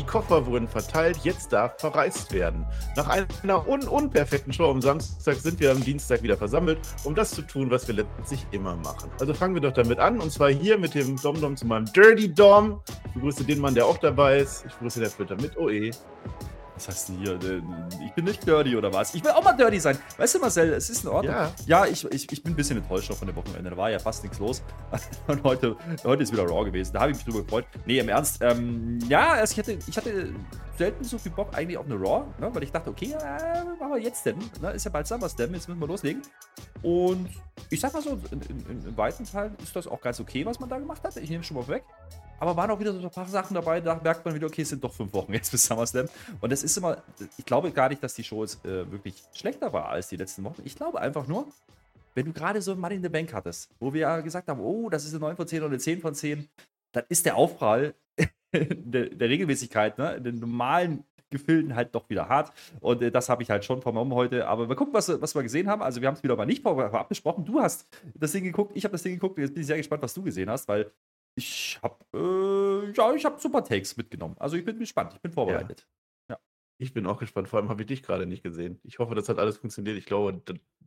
Die Koffer wurden verteilt, jetzt darf verreist werden. Nach einer un unperfekten Show am Samstag sind wir am Dienstag wieder versammelt, um das zu tun, was wir letztlich immer machen. Also fangen wir doch damit an, und zwar hier mit dem Dom-Dom zu meinem Dirty Dom. Ich begrüße den Mann, der auch dabei ist. Ich begrüße der Flitter mit OE. Was heißt denn hier? äh, Ich bin nicht dirty oder was? Ich will auch mal dirty sein. Weißt du, Marcel, es ist in Ordnung. Ja. Ja, ich, ich, ich bin ein bisschen enttäuscht noch von dem Wochenende. Da war ja fast nichts los. Und heute, heute ist wieder Raw gewesen. Da habe ich mich drüber gefreut. Nee, im Ernst. Ähm, ja, also ich, hatte, ich hatte selten so viel Bock eigentlich auf eine Raw, ne? weil ich dachte, okay, äh, machen wir jetzt denn? Ne? Ist ja bald SummerSlam, jetzt müssen wir loslegen. Und ich sag mal so, in, in, in weiten Teilen ist das auch ganz okay, was man da gemacht hat. Ich nehme es schon mal weg. Aber waren auch wieder so ein paar Sachen dabei, da merkt man wieder, okay, es sind doch fünf Wochen jetzt bis SummerSlam. Und das ist immer, ich glaube gar nicht, dass die Show jetzt äh, wirklich schlechter war als die letzten Wochen. Ich glaube einfach nur, wenn du gerade so Money in the Bank hattest, wo wir ja gesagt haben, oh, das ist eine 9 von 10 oder eine 10 von 10, dann ist der Aufprall der, der Regelmäßigkeit, ne, den normalen Gefilden halt doch wieder hart. Und äh, das habe ich halt schon vernommen heute. Aber wir gucken, was, was wir gesehen haben. Also wir haben es wieder mal nicht abgesprochen. Du hast das Ding geguckt, ich habe das Ding geguckt. Jetzt bin ich sehr gespannt, was du gesehen hast, weil ich habe äh, ja, ich habe super Takes mitgenommen. Also ich bin gespannt, ich bin vorbereitet. Ich bin auch gespannt. Vor allem habe ich dich gerade nicht gesehen. Ich hoffe, das hat alles funktioniert. Ich glaube,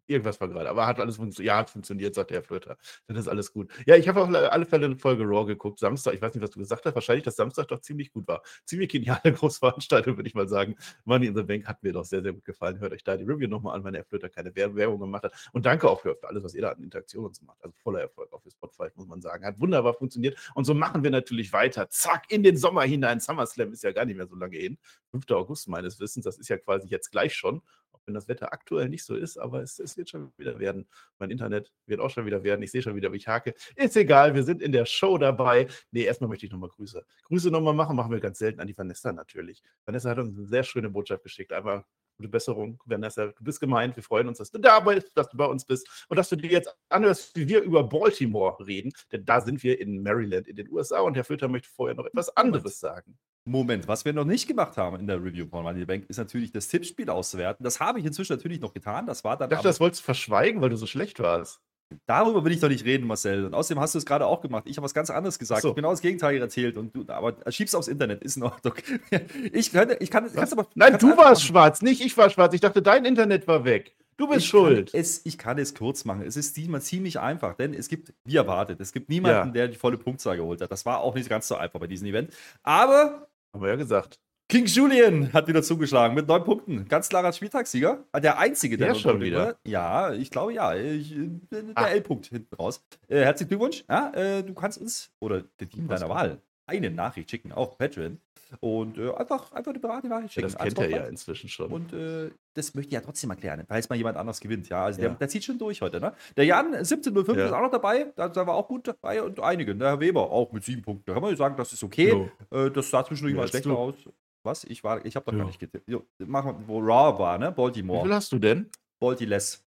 irgendwas war gerade. Aber hat alles funktioniert. Ja, hat funktioniert, sagt der Herr Flöter. Dann ist alles gut. Ja, ich habe auf alle Fälle eine Folge Raw geguckt. Samstag, ich weiß nicht, was du gesagt hast. Wahrscheinlich, dass Samstag doch ziemlich gut war. Ziemlich geniale Großveranstaltung, würde ich mal sagen. Money in the Bank hat mir doch sehr, sehr gut gefallen. Hört euch da die Review nochmal an, wenn der Herr Flöter keine Wer- Werbung gemacht hat. Und danke auch für, alles, was ihr da an Interaktionen macht. Also voller Erfolg für Spotify, muss man sagen. Hat wunderbar funktioniert. Und so machen wir natürlich weiter. Zack, in den Sommer hinein. SummerSlam ist ja gar nicht mehr so lange hin. 5. August meines Wissens. Das ist ja quasi jetzt gleich schon, wenn das Wetter aktuell nicht so ist, aber es, es wird schon wieder werden. Mein Internet wird auch schon wieder werden. Ich sehe schon wieder, wie ich hake. Ist egal, wir sind in der Show dabei. Nee, erstmal möchte ich nochmal Grüße. Grüße nochmal machen, machen wir ganz selten an die Vanessa natürlich. Vanessa hat uns eine sehr schöne Botschaft geschickt. Einmal gute Besserung, Vanessa. Du bist gemeint. Wir freuen uns, dass du da bist, dass du bei uns bist und dass du dir jetzt anhörst, wie wir über Baltimore reden. Denn da sind wir in Maryland in den USA und Herr Filter möchte vorher noch etwas anderes sagen. Moment, was wir noch nicht gemacht haben in der Review von Money Bank, ist natürlich das Tippspiel auszuwerten. Das habe ich inzwischen natürlich noch getan. Das war dann. Ich dachte, das wolltest du verschweigen, weil du so schlecht warst. Darüber will ich doch nicht reden, Marcel. Und außerdem hast du es gerade auch gemacht. Ich habe was ganz anderes gesagt. So. Ich habe genau das Gegenteil erzählt. Und du, aber schieb's aufs Internet, ist in Ordnung. Ich könnte, ich kann, kannst aber. Nein, du warst machen. schwarz, nicht ich war schwarz. Ich dachte, dein Internet war weg. Du bist Ich schuld. Kann es, ich kann es kurz machen. Es ist diesmal ziemlich einfach, denn es gibt, wie erwartet, es gibt niemanden, Ja. der die volle Punktzahl geholt hat. Das war auch nicht ganz so einfach bei diesem Event. Aber Haben wir ja gesagt. King Julian hat wieder zugeschlagen mit neun Punkten. Ganz klarer Spieltagssieger. Ah, Der einzige, der Der schon wieder? war. Ja, ich glaube ja. Ich, äh, der Ah. L-Punkt hinten raus. Äh, herzlichen Glückwunsch. Ja, äh, du kannst uns oder dem Team deiner? Wahl eine Nachricht schicken auf Patreon. Und äh, einfach, einfach eine beratende Nachricht Ja, schicken. das kennt er ja Antwort inzwischen schon. und äh, das möchte ich ja trotzdem erklären, falls mal jemand anders gewinnt. Ja, also Ja. Der, der zieht schon durch heute. Ne? Der Jan 1705 Ja. ist auch noch dabei. Da, da war auch gut dabei und einige. Der Herr Weber auch mit sieben Punkten. Da kann man ja sagen, das ist okay. Jo. Äh, das sah zwischendurch mal schlechter aus. Was? Ich war, ich habe doch Ja. gar nicht getippt. Machen wir, wo Raw war, ne? Wie Baltimore. viel hast du denn? Baltiless.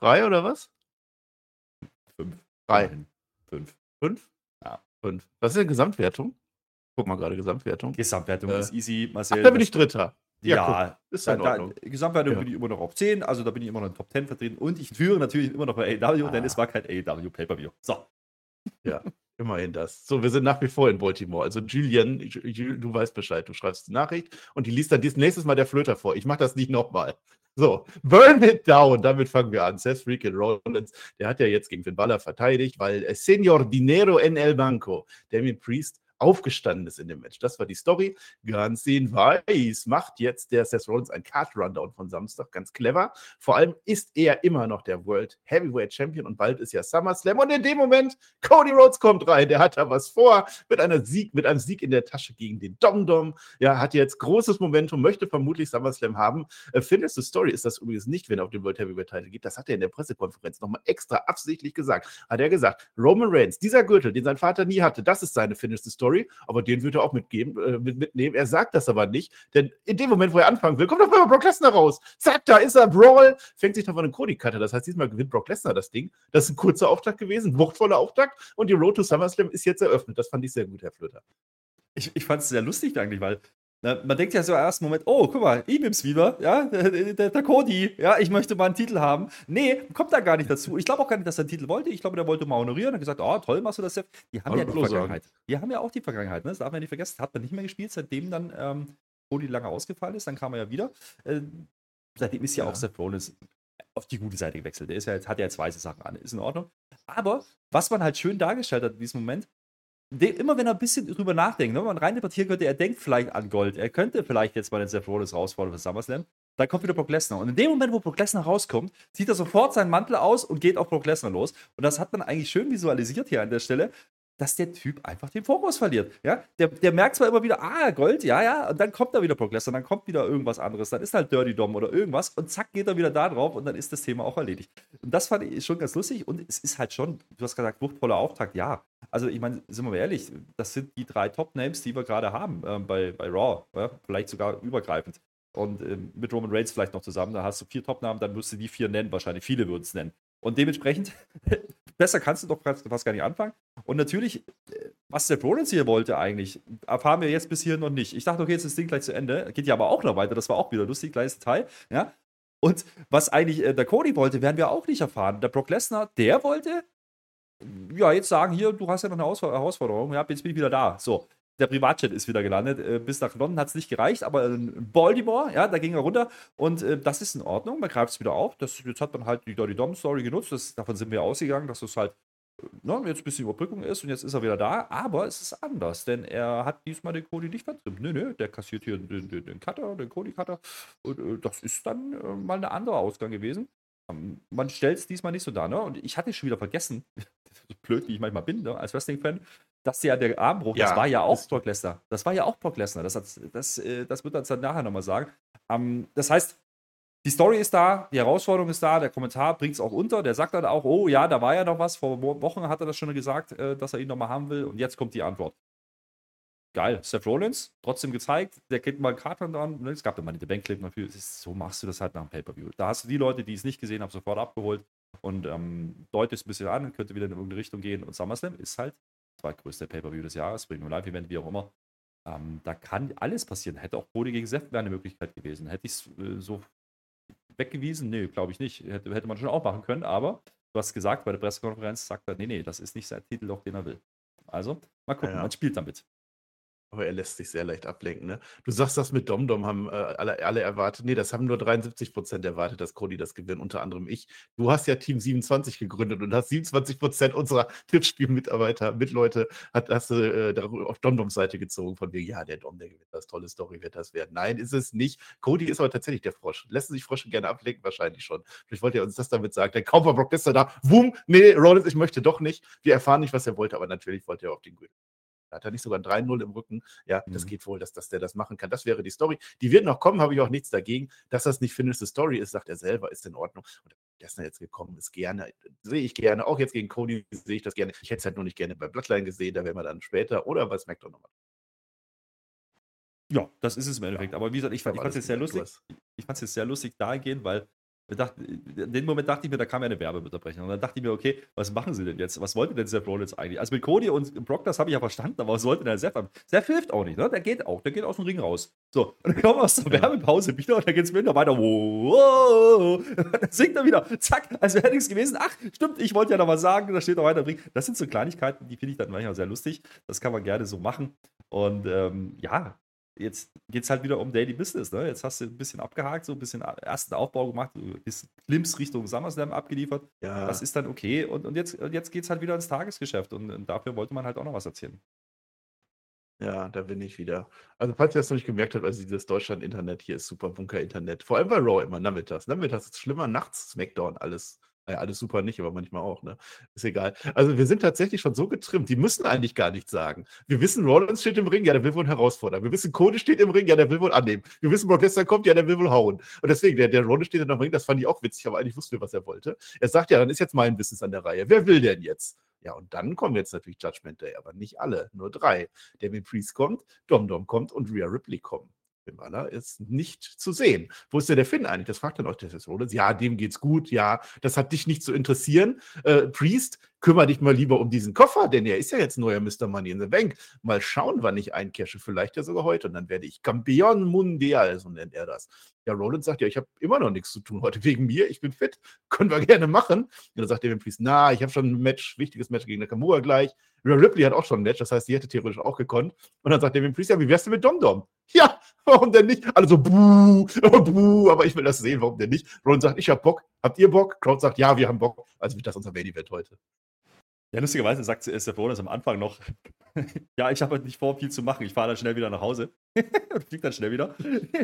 Drei oder was? Fünf. Drei. Fünf. Fünf? Ja. Fünf. Was ist denn Gesamtwertung? Guck mal gerade, Gesamtwertung. Gesamtwertung Äh. ist easy. Ach, Marcel. da bin ich Dritter. Ja, Ja, Ist da, ja Ordnung. Gesamtwertung Ja. bin ich immer noch auf 10, also da bin ich immer noch in Top 10 vertreten und ich führe natürlich immer noch bei AEW, denn Ah. es war kein AEW Pay-Per-View. So, Immerhin das. So, wir sind nach wie vor in Baltimore. Also Julian, Ju- Ju- du weißt Bescheid. Du schreibst die Nachricht und die liest dann dies nächstes Mal der Flöter vor. Ich mache das nicht nochmal. So, burn it down. Damit fangen wir an. Seth Freakin Rollins, der hat ja jetzt gegen Finn Balor verteidigt, weil äh, Senor Dinero en el Banco, Damien Priest, aufgestanden ist in dem Match. Das war die Story. Ganz in weiß macht jetzt der Seth Rollins ein Card-Rundown von Samstag. Ganz clever. Vor allem ist er immer noch der World Heavyweight Champion und bald ist ja SummerSlam. Und in dem Moment, Cody Rhodes kommt rein. Der hat da was vor mit, einer Sieg, mit einem Sieg in der Tasche gegen den Dom Dom. Ja, hat jetzt großes Momentum, möchte vermutlich SummerSlam haben. Äh, Findest du Story ist das übrigens nicht, wenn er auf den World Heavyweight Title geht. Das hat er in der Pressekonferenz nochmal extra absichtlich gesagt. Hat er gesagt, Roman Reigns, dieser Gürtel, den sein Vater nie hatte, das ist seine Finish Story. Story, aber den wird er auch mitgeben, äh, mit, mitnehmen. Er sagt das aber nicht, denn in dem Moment, wo er anfangen will, kommt auf einmal Brock Lesnar raus. Zack, da ist er, Brawl, fängt sich da von einem Cody-Cutter. Das heißt, diesmal gewinnt Brock Lesnar das Ding. Das ist ein kurzer Auftakt gewesen, wuchtvoller Auftakt und die Road to SummerSlam ist jetzt eröffnet. Das fand ich sehr gut, Herr Flöter. Ich, ich fand es sehr lustig eigentlich, weil man denkt ja so im ersten Moment, oh, guck mal, ihm ist wieder, ja, der, der, der, Cody, ja, ich möchte mal einen Titel haben. Nee, kommt da gar nicht dazu. Ich glaube auch gar nicht, dass er einen Titel wollte. Ich glaube, der wollte mal honorieren und gesagt, oh, toll machst du das, Seth. Die haben ja die Vergangenheit. Sagen. Die haben ja auch die Vergangenheit, ne? Das darf man nicht vergessen. Hat man nicht mehr gespielt, seitdem dann ähm, Cody lange ausgefallen ist. Dann kam er ja wieder. Äh, seitdem ist ja, ja auch Seth Rollins auf die gute Seite gewechselt. Der ist ja jetzt, hat ja jetzt weiße Sachen an. Ist in Ordnung. Aber was man halt schön dargestellt hat in diesem Moment, immer wenn er ein bisschen drüber nachdenkt, ne, wenn man rein debattieren könnte, er denkt vielleicht an Gold, er könnte vielleicht jetzt mal den Seth Rollins für SummerSlam, dann kommt wieder Brock Lesnar. Und in dem Moment, wo Brock Lesnar rauskommt, zieht er sofort seinen Mantel aus und geht auf Brock Lesnar los. Und das hat man eigentlich schön visualisiert hier an der Stelle, dass der Typ einfach den Fokus verliert. Ja? Der, der merkt zwar immer wieder, ah, Gold, ja, ja, und dann kommt da wieder Brock Lesnar, dann kommt wieder irgendwas anderes, dann ist halt Dirty Dom oder irgendwas und zack, geht er wieder da drauf und dann ist das Thema auch erledigt. Und das fand ich schon ganz lustig und es ist halt schon, du hast gesagt, wuchtvoller Auftakt, ja. Also ich meine, sind wir mal ehrlich, das sind die drei Top-Names, die wir gerade haben äh, bei, bei Raw, ja? vielleicht sogar übergreifend. Und äh, mit Roman Reigns vielleicht noch zusammen, da hast du vier Top-Namen, dann wirst du die vier nennen, wahrscheinlich viele würden es nennen. Und dementsprechend, besser kannst du doch fast gar nicht anfangen. Und natürlich, äh, was der Rollins hier wollte eigentlich, erfahren wir jetzt bis hier noch nicht. Ich dachte, okay, jetzt ist das Ding gleich zu Ende. Geht ja aber auch noch weiter, das war auch wieder lustig, kleines Detail. Ja? Und was eigentlich äh, der Cody wollte, werden wir auch nicht erfahren. Der Brock Lesnar, der wollte, ja, jetzt sagen, hier, du hast ja noch eine Herausforderung, ja, jetzt bin ich wieder da. So, der Privatjet ist wieder gelandet. Äh, bis nach London hat es nicht gereicht, aber in Baltimore, ja, da ging er runter und äh, das ist in Ordnung. Man greift es wieder auf. Das, jetzt hat man halt die Dirty Dom Story genutzt. Das, davon sind wir ausgegangen, dass es halt ne, jetzt ein bisschen Überbrückung ist und jetzt ist er wieder da. Aber es ist anders, denn er hat diesmal den Cody nicht vertrimmt. Nö, nö, der kassiert hier den, den, den Cutter, den Cody-Cutter. Und äh, das ist dann äh, mal ein anderer Ausgang gewesen. Ähm, man stellt es diesmal nicht so dar, ne? Und ich hatte schon wieder vergessen, blöd wie ich manchmal bin, ne, als Wrestling-Fan, dass ja der Armbruch, ja, das war ja auch Brock Lesnar. Das war ja auch Brock Lesnar. Das, hat, das, äh, das wird er dann nachher nochmal sagen. Ähm, das heißt, die Story ist da, die Herausforderung ist da, der Kommentar bringt es auch unter. Der sagt dann auch, oh ja, da war ja noch was. Vor Wochen hat er das schon gesagt, äh, dass er ihn nochmal haben will. Und jetzt kommt die Antwort. Geil. Seth Rollins, trotzdem gezeigt, der kriegt mal einen Karton dran. Ne, es gab immer die Bankclip dafür. So machst du das halt nach dem Pay-Per-View. Da hast du die Leute, die es nicht gesehen haben, sofort abgeholt und ähm, deutest ein bisschen an, könnte wieder in irgendeine Richtung gehen. Und SummerSlam ist halt zweitgrößte Pay-Per-View des Jahres, Premium Live-Event, wie auch immer. Ähm, da kann alles passieren. Hätte auch Cody gegen Seth eine Möglichkeit gewesen. Hätte ich es äh, so weggewiesen? Nee, glaube ich nicht. Hätte, hätte man schon auch machen können, aber du hast gesagt, bei der Pressekonferenz sagt er, nee, nee, das ist nicht sein Titel, doch den er will. Also, mal gucken, ja. man spielt damit. Aber er lässt sich sehr leicht ablenken, ne? Du sagst das mit Domdom haben äh, alle, alle erwartet. Nee, das haben nur 73 Prozent erwartet, dass Cody das gewinnt, unter anderem ich. Du hast ja Team 27 gegründet und hast 27 Prozent unserer Tippspielmitarbeiter, Mitleute, hat, hast du äh, auf Domdoms Seite gezogen, von wegen, ja, der Dom, der gewinnt das, tolle Story wird das werden. Nein, ist es nicht. Cody ist aber tatsächlich der Frosch. Lässt sich Frosche gerne ablenken? Wahrscheinlich schon. Vielleicht wollte er uns das damit sagen. Wir Brock Lesnar da. Wum, nee, Rollins, ich möchte doch nicht. Wir erfahren nicht, was er wollte, aber natürlich wollte er auf den Gürtel. Hat er nicht sogar ein 3-0 im Rücken? Ja, mhm. das geht wohl, dass, dass der das machen kann. Das wäre die Story. Die wird noch kommen, habe ich auch nichts dagegen. Dass das nicht Finish Story ist, sagt er selber, ist in Ordnung. Und Lesnar jetzt gekommen ist, gerne, sehe ich gerne. Auch jetzt gegen Cody sehe ich das gerne. Ich hätte es halt nur nicht gerne bei Bloodline gesehen, da werden wir dann später oder bei SmackDown nochmal. Ja, das ist es im Endeffekt. Ja. Aber wie gesagt, ich fand es jetzt sehr lustig. Ich fand es jetzt sehr lustig dahingehend, weil Dachte, in dem Moment dachte ich mir, da kam ja eine Werbeunterbrechung. Und dann dachte ich mir, okay, was machen sie denn jetzt? Was wollte denn Seth Rollins eigentlich? Also mit Cody und Brock, das habe ich ja verstanden, aber was wollte denn Seth haben? Seth hilft auch nicht, ne? Der geht auch, der geht aus dem Ring raus. So, und dann kommen wir aus der Werbepause wieder und dann geht es wieder weiter. Wow, dann singt er wieder. Zack, also wäre nichts gewesen. Ach, stimmt, ich wollte ja noch was sagen, da steht noch weiter im Ring. Das sind so Kleinigkeiten, die finde ich dann manchmal sehr lustig. Das kann man gerne so machen. Und ähm, ja, jetzt geht es halt wieder um Daily Business. Ne? Jetzt hast du ein bisschen abgehakt, so ein bisschen ersten Aufbau gemacht, bis Klims Richtung SummerSlam abgeliefert. Ja. Das ist dann okay. Und, und jetzt, jetzt geht es halt wieder ins Tagesgeschäft. Und, und, dafür wollte man halt auch noch was erzählen. Ja, da bin ich wieder. Also, falls ihr das noch nicht gemerkt habt, also dieses Deutschland-Internet hier ist super Bunker-Internet. Vor allem bei Raw immer nachmittags. Nachmittags ist es schlimmer, nachts Smackdown alles ja, alles super nicht, aber manchmal auch, ne? Ist egal. Also wir sind tatsächlich schon so getrimmt, die müssen eigentlich gar nichts sagen. Wir wissen, Rollins steht im Ring, ja, der will wohl herausfordern. Wir wissen, Cody steht im Ring, ja, der will wohl annehmen. Wir wissen, Brock Lesnar kommt, ja, der will wohl hauen. Und deswegen, der, der Rollins steht dann im Ring, das fand ich auch witzig, aber eigentlich wussten wir, was er wollte. Er sagt ja, dann ist jetzt mein Business an der Reihe. Wer will denn jetzt? Ja, und dann kommen jetzt natürlich Judgment Day, aber nicht alle, nur drei. Damien Priest kommt, Dom Dom kommt und Rhea Ripley kommt. Finn Balor ist nicht zu sehen. Wo ist denn der Finn eigentlich? Das fragt dann auch der Rollins. Ja, dem geht's gut. Ja, das hat dich nicht zu interessieren. Äh, Priest, kümmere dich mal lieber um diesen Koffer, denn er ist ja jetzt neuer Mr. Money in the Bank. Mal schauen, wann ich eincashe. Vielleicht ja sogar heute. Und dann werde ich Campeon Mundial, so nennt er das. Ja, Rollins sagt ja, ich habe immer noch nichts zu tun heute wegen mir. Ich bin fit. Können wir gerne machen. Und dann sagt Damien Priest, na, ich habe schon ein Match, wichtiges Match gegen Nakamura gleich. Rhea Ripley hat auch schon ein Match, das heißt, die hätte theoretisch auch gekonnt. Und dann sagt Damien Priest, ja, wie wärst du mit Dom Dom? Ja, warum denn nicht? Alle so, buh, buh, aber ich will das sehen, warum denn nicht? Rollins sagt, ich hab Bock. Habt ihr Bock? Crowd sagt, ja, wir haben Bock. Also wird das unser Main Event heute. Ja, lustigerweise sagt Seth Rollins am Anfang noch, ja, ich habe halt nicht vor, viel zu machen. Ich fahre dann schnell wieder nach Hause und fliege dann schnell wieder.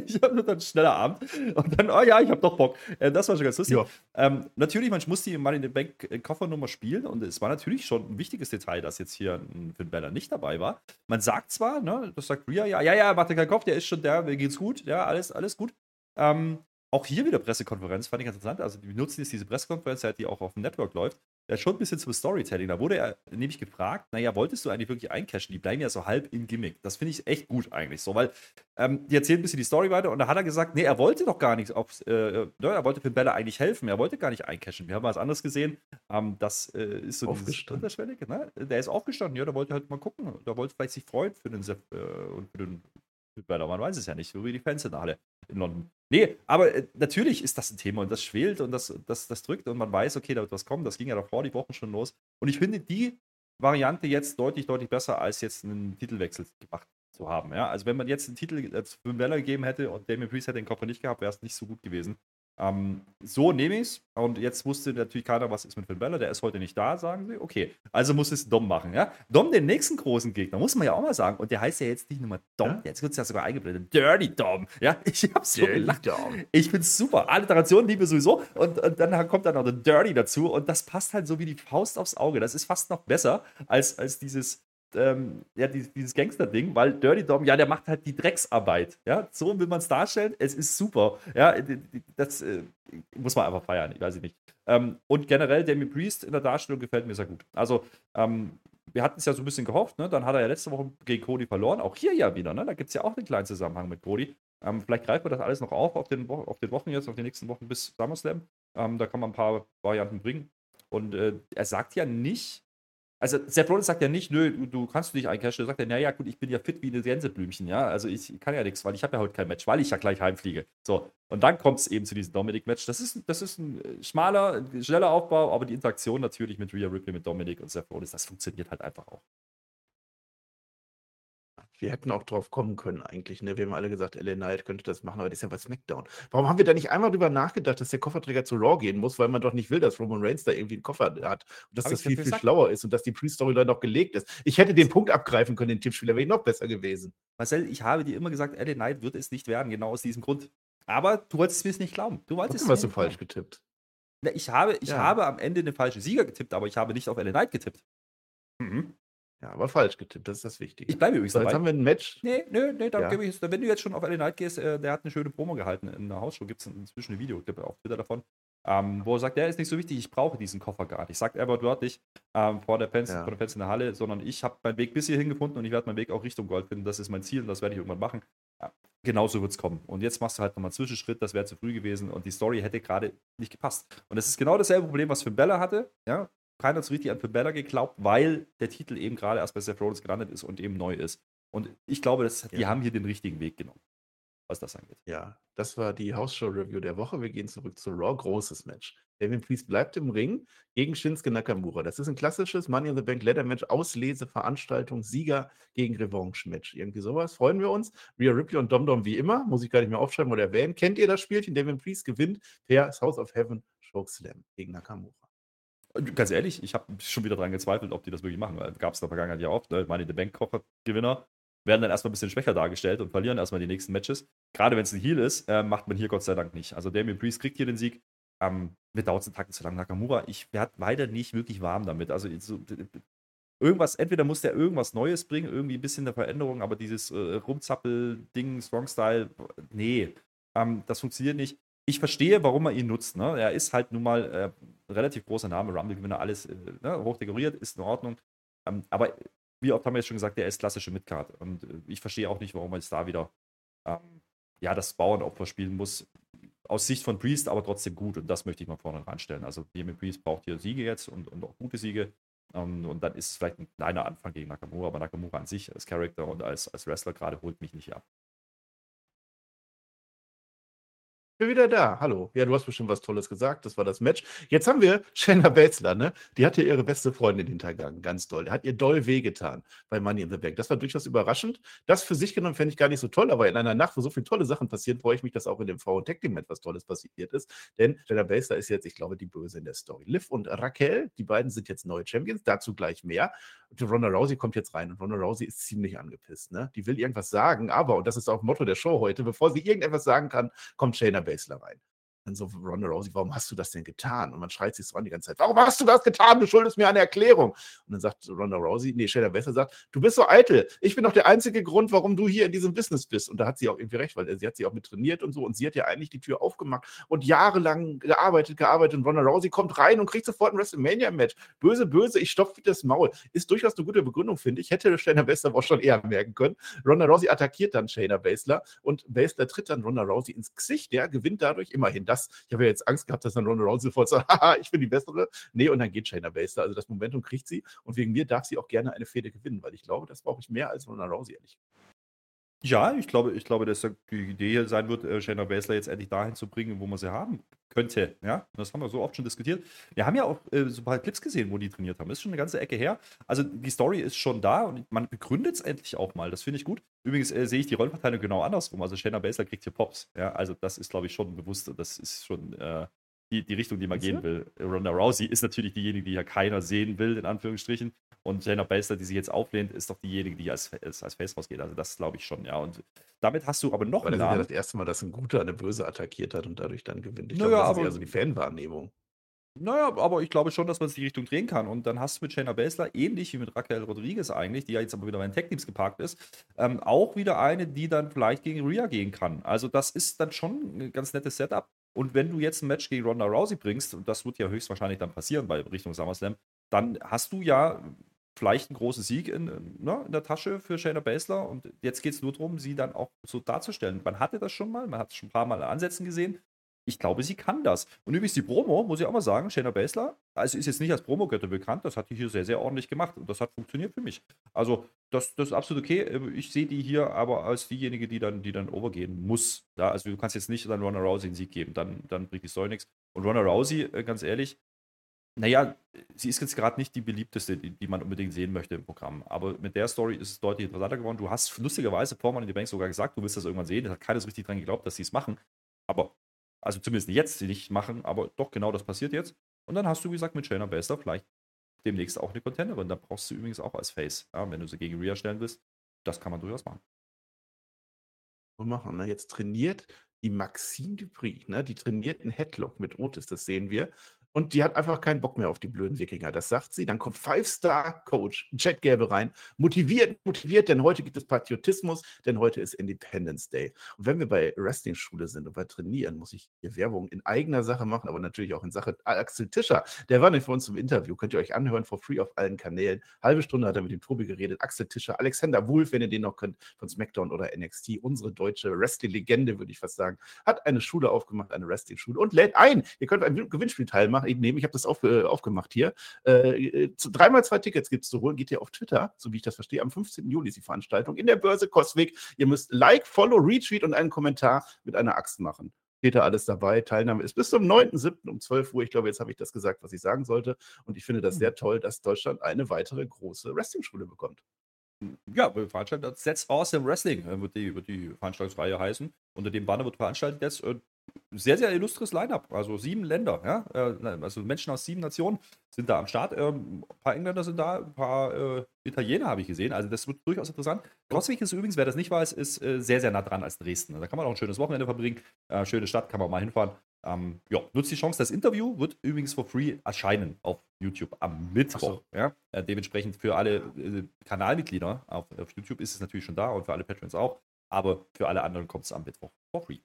ich habe dann schneller Abend und dann, oh ja, ich habe doch Bock. Äh, das war schon ganz lustig. Ja. Ähm, natürlich, man muss die Money in the Bank äh, Koffernummer spielen und es war natürlich schon ein wichtiges Detail, dass jetzt hier ein Finn Balor nicht dabei war. Man sagt zwar, ne, das sagt Rhea, ja, ja, ja, mach dir keinen Kopf, der ist schon da, mir geht's gut, ja, alles, alles gut. Ähm, auch hier wieder Pressekonferenz, fand ich ganz interessant. Also, die nutzen jetzt diese Pressekonferenz, die auch auf dem Network läuft. Ja, schon ein bisschen zum Storytelling. Da wurde er nämlich gefragt, naja, wolltest du eigentlich wirklich eincashen? Die bleiben ja so halb im Gimmick. Das finde ich echt gut eigentlich so, weil ähm, die erzählen ein bisschen die Story weiter und da hat er gesagt, nee, er wollte doch gar nichts, auf, äh, ne, er wollte Finn Bella eigentlich helfen, er wollte gar nicht eincashen. Wir haben was anderes gesehen. Ähm, das äh, ist so dieses Unterschwellige, ne? Der ist aufgestanden, ja, der wollte halt mal gucken. Der wollte vielleicht sich freuen für den Sepp äh, und für den Bella. Man weiß es ja nicht, so wie die Fans in alle in London. Nee, aber äh, natürlich ist das ein Thema und das schwelt und das, das, das drückt und man weiß, okay, da wird was kommen. Das ging ja davor die Wochen schon los. Und ich finde die Variante jetzt deutlich, deutlich besser, als jetzt einen Titelwechsel gemacht zu haben. Ja? Also wenn man jetzt einen Titel als für Bella gegeben hätte und Damien Priest hätte den Koffer nicht gehabt, wäre es nicht so gut gewesen. Ähm, so nehme ich es. Und jetzt wusste natürlich keiner, was ist mit Finn Balor. Der ist heute nicht da, sagen sie. Okay, also muss es Dom machen. Ja? Dom, den nächsten großen Gegner, muss man ja auch mal sagen. Und der heißt ja jetzt nicht nur Dom, ja? jetzt wird es ja sogar eingeblendet. Dirty Dom. Ja, ich habe so Dirty gelacht. Dom. Ich finde es super. Alliteration liebe sowieso. Und, und, dann kommt dann noch der Dirty dazu. Und das passt halt so wie die Faust aufs Auge. Das ist fast noch besser als, als dieses ähm, ja, dieses Gangster-Ding, weil Dirty Dom, ja, der macht halt die Drecksarbeit. Ja, so will man es darstellen. Es ist super. Ja, das äh, muss man einfach feiern, ich weiß nicht. Ähm, und generell, Damien Priest in der Darstellung gefällt mir sehr gut. Also, ähm, wir hatten es ja so ein bisschen gehofft, ne? Dann hat er ja letzte Woche gegen Cody verloren. Auch hier ja wieder, ne? Da gibt es ja auch einen kleinen Zusammenhang mit Cody. Ähm, vielleicht greifen wir das alles noch auf auf den, auf den Wochen jetzt, auf die nächsten Wochen bis SummerSlam. Ähm, da kann man ein paar Varianten bringen. Und äh, er sagt ja nicht, also Seth Rollins sagt ja nicht, nö, du, du kannst dich eincashen. Er sagt ja, naja, gut, ich bin ja fit wie eine Gänseblümchen, ja. Also ich kann ja nichts, weil ich habe ja heute kein Match, weil ich ja gleich heimfliege. So, und dann kommt es eben zu diesem Dominic-Match. Das ist, das ist ein äh, schmaler, schneller Aufbau, aber die Interaktion natürlich mit Rhea Ripley, mit Dominic und Seth Rollins, das funktioniert halt einfach auch. Wir hätten auch drauf kommen können eigentlich, ne? Wir haben alle gesagt, LA Knight könnte das machen, aber das ist ja bei SmackDown. Warum haben wir da nicht einmal drüber nachgedacht, dass der Kofferträger zu Raw gehen muss, weil man doch nicht will, dass Roman Reigns da irgendwie einen Koffer hat und dass Hab das viel, viel gesagt? schlauer ist und dass die Pre-Storyline noch gelegt ist. Ich hätte den Punkt abgreifen können, den Tippspieler wäre ich noch besser gewesen. Marcel, ich habe dir immer gesagt, LA Knight wird es nicht werden, genau aus diesem Grund. Aber du wolltest mir es nicht glauben. Du wolltest Trotzdem hast du falsch getippt. Ich habe, ich ja. habe am Ende eine falsche Sieger getippt, aber ich habe nicht auf LA Knight getippt. Mhm. Ja, aber falsch getippt, das ist das Wichtige. Ich bleibe übrigens so, dabei. Jetzt haben wir ein Match. Nee, nee, nee, da ja. gebe ich, wenn du jetzt schon auf LA Knight gehst, äh, der hat eine schöne Promo gehalten. In der Hausshow gibt es inzwischen ein Video auf Twitter davon, ähm, wo er sagt, der ist nicht so wichtig, ich brauche diesen Koffer gar nicht. Sagt er aber wörtlich ähm, vor, der Fans, ja. vor der Fans in der Halle, sondern ich habe meinen Weg bis hierhin gefunden und ich werde meinen Weg auch Richtung Gold finden. Das ist mein Ziel und das werde ich irgendwann machen. Ja, genauso wird es kommen. Und jetzt machst du halt nochmal einen Zwischenschritt, das wäre zu früh gewesen und die Story hätte gerade nicht gepasst. Und das ist genau dasselbe Problem, was Finn Bella hatte. Ja, keiner so richtig an Finn Balor geglaubt, weil der Titel eben gerade erst bei Seth Rollins gelandet ist und eben neu ist. Und ich glaube, das, die haben hier den richtigen Weg genommen, was das angeht. Ja, das war die Hausshow-Review der Woche. Wir gehen zurück zu Raw. Großes Match. Damien Priest bleibt im Ring gegen Shinsuke Nakamura. Das ist ein klassisches Money in the Bank Leather Match, Auslese, Veranstaltung, Sieger gegen Revanche Match. Irgendwie sowas. Freuen wir uns. Rhea Ripley und Dom Dom wie immer. Muss ich gar nicht mehr aufschreiben oder erwähnen. Kennt ihr das Spielchen? Damien Priest gewinnt per House of Heaven Chokeslam gegen Nakamura. Ganz ehrlich, ich habe schon wieder daran gezweifelt, ob die das wirklich machen. Gab es in der Vergangenheit ja oft. Ne? Meine, der Bank-Gewinner werden dann erstmal ein bisschen schwächer dargestellt und verlieren erstmal die nächsten Matches. Gerade wenn es ein Heal ist, äh, macht man hier Gott sei Dank nicht. Also Damien Priest kriegt hier den Sieg. Ähm, mir dauert es einen Tag zu lang. Nakamura, ich werde weiter nicht wirklich warm damit. Also so, irgendwas, entweder muss der irgendwas Neues bringen, irgendwie ein bisschen eine Veränderung, aber dieses äh, Rumzappel-Ding, Strong-Style, nee, ähm, das funktioniert nicht ich verstehe, warum man ihn nutzt. Ne? Er ist halt nun mal äh, relativ großer Name, Rumble-Gewinner, alles äh, ne? hochdekoriert, ist in Ordnung. Ähm, aber wie oft haben wir jetzt schon gesagt, der ist klassische Midcard. Und äh, ich verstehe auch nicht, warum man jetzt da wieder ähm, ja, das Bauernopfer spielen muss. Aus Sicht von Priest aber trotzdem gut. Und das möchte ich mal vorne ranstellen. Also Damien Priest braucht hier Siege jetzt und, und auch gute Siege. Um, ähm, und dann ist es vielleicht ein kleiner Anfang gegen Nakamura, aber Nakamura an sich als Charakter und als, als Wrestler gerade holt mich nicht ab. Bin wieder da. Hallo. Ja, du hast bestimmt was Tolles gesagt. Das war das Match. Jetzt haben wir Shayna Baszler, ne? Die hatte ihre beste Freundin hintergangen. Ganz doll. Der hat ihr doll wehgetan bei Money in the Bank. Das war durchaus überraschend. Das für sich genommen fände ich gar nicht so toll, aber in einer Nacht, wo so viele tolle Sachen passieren, freue ich mich, dass auch in dem Frauen Tech Team etwas Tolles passiert ist. Denn Shayna Baszler ist jetzt, ich glaube, die Böse in der Story. Liv und Raquel, die beiden sind jetzt neue Champions. Dazu gleich mehr. Und Ronda Rousey kommt jetzt rein und Ronda Rousey ist ziemlich angepisst, ne? Die will irgendwas sagen, aber, und das ist auch Motto der Show heute, bevor sie irgendetwas sagen kann, kommt Shayna Baszler rein. Dann so, Ronda Rousey, warum hast du das denn getan? Und man schreit sich so an die ganze Zeit, warum hast du das getan? Du schuldest mir eine Erklärung. Und dann sagt Ronda Rousey, nee, Shayna Baszler sagt, du bist so eitel. Ich bin doch der einzige Grund, warum du hier in diesem Business bist. Und da hat sie auch irgendwie recht, weil sie hat sich auch mit trainiert und so. Und sie hat ja eigentlich die Tür aufgemacht und jahrelang gearbeitet, gearbeitet. Und Ronda Rousey kommt rein und kriegt sofort ein WrestleMania-Match. Böse, böse, ich stopfe das Maul. Ist durchaus eine gute Begründung, finde ich. Hätte Shayna Baszler auch schon eher merken können. Ronda Rousey attackiert dann Shayna Baszler und Baszler tritt dann Ronda Rousey ins Gesicht. Der gewinnt dadurch immerhin das. Ich habe ja jetzt Angst gehabt, dass dann Ronda Rousey sofort sagt, haha, ich bin die bessere. Nee, und dann geht Shayna Baszler. Also das Momentum kriegt sie und wegen mir darf sie auch gerne eine Fehde gewinnen, weil ich glaube, das brauche ich mehr als Ronda Rousey, ehrlich. Ja, ich glaube, ich glaube, dass die Idee hier sein wird, äh, Shayna Baszler jetzt endlich dahin zu bringen, wo man sie haben könnte. Ja, das haben wir so oft schon diskutiert. Wir haben ja auch äh, so ein paar Clips gesehen, wo die trainiert haben. Ist schon eine ganze Ecke her. Also die Story ist schon da und man begründet es endlich auch mal. Das finde ich gut. Übrigens äh, sehe ich die Rollenverteilung genau andersrum. Also Shayna Baszler kriegt hier Pops. Ja, also das ist, glaube ich, schon bewusst. Das ist schon äh, die, die Richtung, die man gehen will. Ronda Rousey ist natürlich diejenige, die ja keiner sehen will, in Anführungsstrichen. Und Shayna Baszler, die sich jetzt auflehnt, ist doch diejenige, die als, als, als Face rausgeht. Also das glaube ich schon, ja. Und damit hast du aber noch aber einen Das ist ja das erste Mal, dass ein Guter eine Böse attackiert hat und dadurch dann gewinnt. Ich naja, glaube, das aber, ist eher so die Fanwahrnehmung. Naja, aber ich glaube schon, dass man es die Richtung drehen kann. Und dann hast du mit Shayna Baszler, ähnlich wie mit Raquel Rodriguez eigentlich, die ja jetzt aber wieder bei den Tech-Teams geparkt ist, ähm, auch wieder eine, die dann vielleicht gegen Rhea gehen kann. Also das ist dann schon ein ganz nettes Setup. Und wenn du jetzt ein Match gegen Ronda Rousey bringst, und das wird ja höchstwahrscheinlich dann passieren bei Richtung SummerSlam, dann hast du ja vielleicht einen großen Sieg in, ne, in der Tasche für Shayna Baszler. Und jetzt geht es nur darum, sie dann auch so darzustellen. Man hatte das schon mal, man hat es schon ein paar Mal Ansätzen gesehen ich glaube, sie kann das. Und übrigens die Promo, muss ich auch mal sagen, Shayna Baszler, also ist jetzt nicht als Promo-Götter bekannt, das hat die hier sehr, sehr ordentlich gemacht und das hat funktioniert für mich. Also, das, das ist absolut okay. Ähm, ich sehe die hier aber als diejenige, die dann, die dann overgehen muss. Ja, also, du kannst jetzt nicht dann Ronda Rousey einen Sieg geben, dann, dann bringt die Story nichts. Und Ronda Rousey, äh, ganz ehrlich, naja, sie ist jetzt gerade nicht die beliebteste, die, die, man unbedingt sehen möchte im Programm. Aber mit der Story ist es deutlich interessanter geworden. Du hast lustigerweise vor man in die Bank sogar gesagt, du willst das irgendwann sehen. Da hat keiner so richtig dran geglaubt, dass sie es machen. Aber also zumindest jetzt nicht machen, aber doch genau das passiert jetzt. Und dann hast du, wie gesagt, mit Shayna Baszler vielleicht demnächst auch eine Contenderin. Da brauchst du übrigens auch als Face, ja, wenn du sie gegen Rhea stellen willst. Das kann man durchaus machen. Und machen. Ne? Jetzt trainiert die Maxine Dupri, ne? die trainiert einen Headlock mit Otis, das sehen wir. Und die hat einfach keinen Bock mehr auf die blöden Wikinger. Das sagt sie. Dann kommt Five-Star-Coach Chad Gäbe rein. Motiviert, motiviert, denn heute gibt es Patriotismus, denn heute ist Independence Day. Und wenn wir bei Wrestling-Schule sind und bei Trainieren, muss ich hier Werbung in eigener Sache machen, aber natürlich auch in Sache Axel Tischer. Der war nicht für uns zum Interview. Könnt ihr euch anhören, for free auf allen Kanälen. Halbe Stunde hat er mit dem Tobi geredet. Axel Tischer, Alexander Wolf, wenn ihr den noch könnt, von SmackDown oder NXT. Unsere deutsche Wrestling-Legende, würde ich fast sagen, hat eine Schule aufgemacht, eine Wrestling-Schule und lädt ein. Ihr könnt ein Gewinnspiel teilmachen machen, eben nehmen. Ich habe das auf, äh, aufgemacht hier. Äh, zu, dreimal zwei Tickets gibt es zu holen. Geht ihr auf Twitter, so wie ich das verstehe. Am 15. Juli ist die Veranstaltung in der Börse Coswig. Ihr müsst Like, Follow, Retweet und einen Kommentar mit einer Axt machen. Steht da alles dabei. Teilnahme ist bis zum 9.7. um 12 Uhr. Ich glaube, jetzt habe ich das gesagt, was ich sagen sollte. Und ich finde das sehr toll, dass Deutschland eine weitere große Wrestling-Schule bekommt. Ja, das Sets Awesome Wrestling, äh, wird die, wird die Veranstaltungsreihe heißen. Unter dem Banner wird veranstaltet jetzt äh, sehr, sehr illustres Line-Up. Also sieben Länder, ja. Äh, also Menschen aus sieben Nationen sind da am Start. Ähm, ein paar Engländer sind da, ein paar äh, Italiener habe ich gesehen. Also das wird durchaus interessant. Grosswig ist übrigens, wer das nicht weiß, ist äh, sehr, sehr nah dran als Dresden. Da kann man auch ein schönes Wochenende verbringen. Äh, schöne Stadt, kann man mal hinfahren. Ähm, ja, nutzt die Chance. Das Interview wird übrigens for free erscheinen auf YouTube am Mittwoch. So. Ja? Dementsprechend für alle Kanalmitglieder auf, auf YouTube ist es natürlich schon da und für alle Patrons auch. Aber für alle anderen kommt es am Mittwoch for free.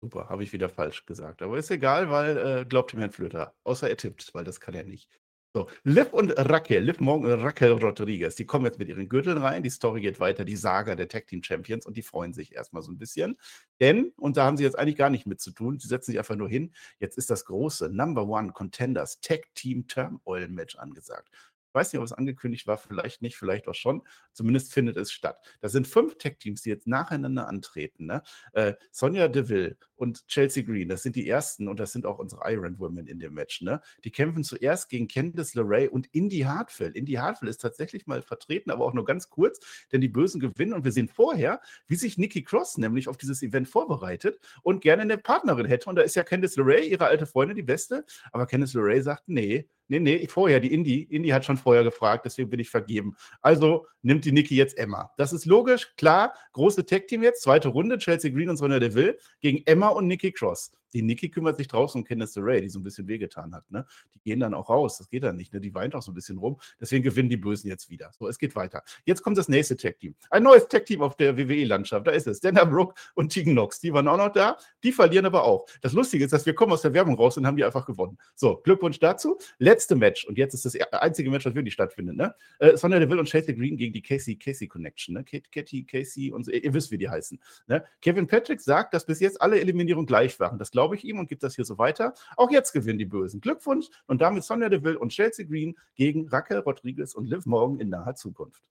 Super, habe ich wieder falsch gesagt. Aber ist egal, weil äh, glaubt dem Herrn Flöter. Außer er tippt, weil das kann er nicht. So, Liv und Raquel, Liv Morgan und Raquel Rodriguez, die kommen jetzt mit ihren Gürteln rein. Die Story geht weiter, die Saga der Tag Team Champions und die freuen sich erstmal so ein bisschen. Denn, und da haben sie jetzt eigentlich gar nicht mit zu tun, sie setzen sich einfach nur hin. Jetzt ist das große Number One Contenders Tag Team Term Oil Match angesagt. Ich weiß nicht, ob es angekündigt war, vielleicht nicht, vielleicht auch schon. Zumindest findet es statt. Das sind fünf Tech-Teams, die jetzt nacheinander antreten. Ne? Äh, Sonja Deville und Chelsea Green, das sind die ersten und das sind auch unsere Iron Women in dem Match. Ne? Die kämpfen zuerst gegen Candice LeRae und Indy Hartwell. Indy Hartwell ist tatsächlich mal vertreten, aber auch nur ganz kurz, denn die Bösen gewinnen und wir sehen vorher, wie sich Nikki Cross nämlich auf dieses Event vorbereitet und gerne eine Partnerin hätte. Und da ist ja Candice LeRae, ihre alte Freundin, die beste. Aber Candice LeRae sagt, nee, Nee, nee, vorher, die Indie. Indie hat schon vorher gefragt, deswegen bin ich vergeben. Also nimmt die Niki jetzt Emma. Das ist logisch, klar. Große Tech-Team jetzt, zweite Runde, Chelsea Green und Sonja Deville gegen Emma und Nikki Cross. Die Niki kümmert sich draußen um Candice Ray, die so ein bisschen wehgetan hat. Ne? Die gehen dann auch raus. Das geht dann nicht. Ne? Die weint auch so ein bisschen rum. Deswegen gewinnen die Bösen jetzt wieder. So, es geht weiter. Jetzt kommt das nächste Tech-Team. Ein neues Tech-Team auf der WWE-Landschaft. Da ist es. Dana Brooke und Tegan Knox. Die waren auch noch da. Die verlieren aber auch. Das Lustige ist, dass wir kommen aus der Werbung raus und haben die einfach gewonnen. So, Glückwunsch dazu. Letzte Match. Und jetzt ist das einzige Match, das wirklich stattfindet. Ne? Äh, Sonja Deville und Chelsea Green gegen die Casey Casey Connection. Ne? Katie, Casey und so. Ihr wisst, wie die heißen. Ne? Kevin Patrick sagt, dass bis jetzt alle Eliminierungen gleich waren. Das glaube ich ihm und gibt das hier so weiter. Auch jetzt gewinnen die Bösen. Glückwunsch und damit Sonja Deville und Chelsea Green gegen Raquel Rodriguez und Liv Morgan in naher Zukunft.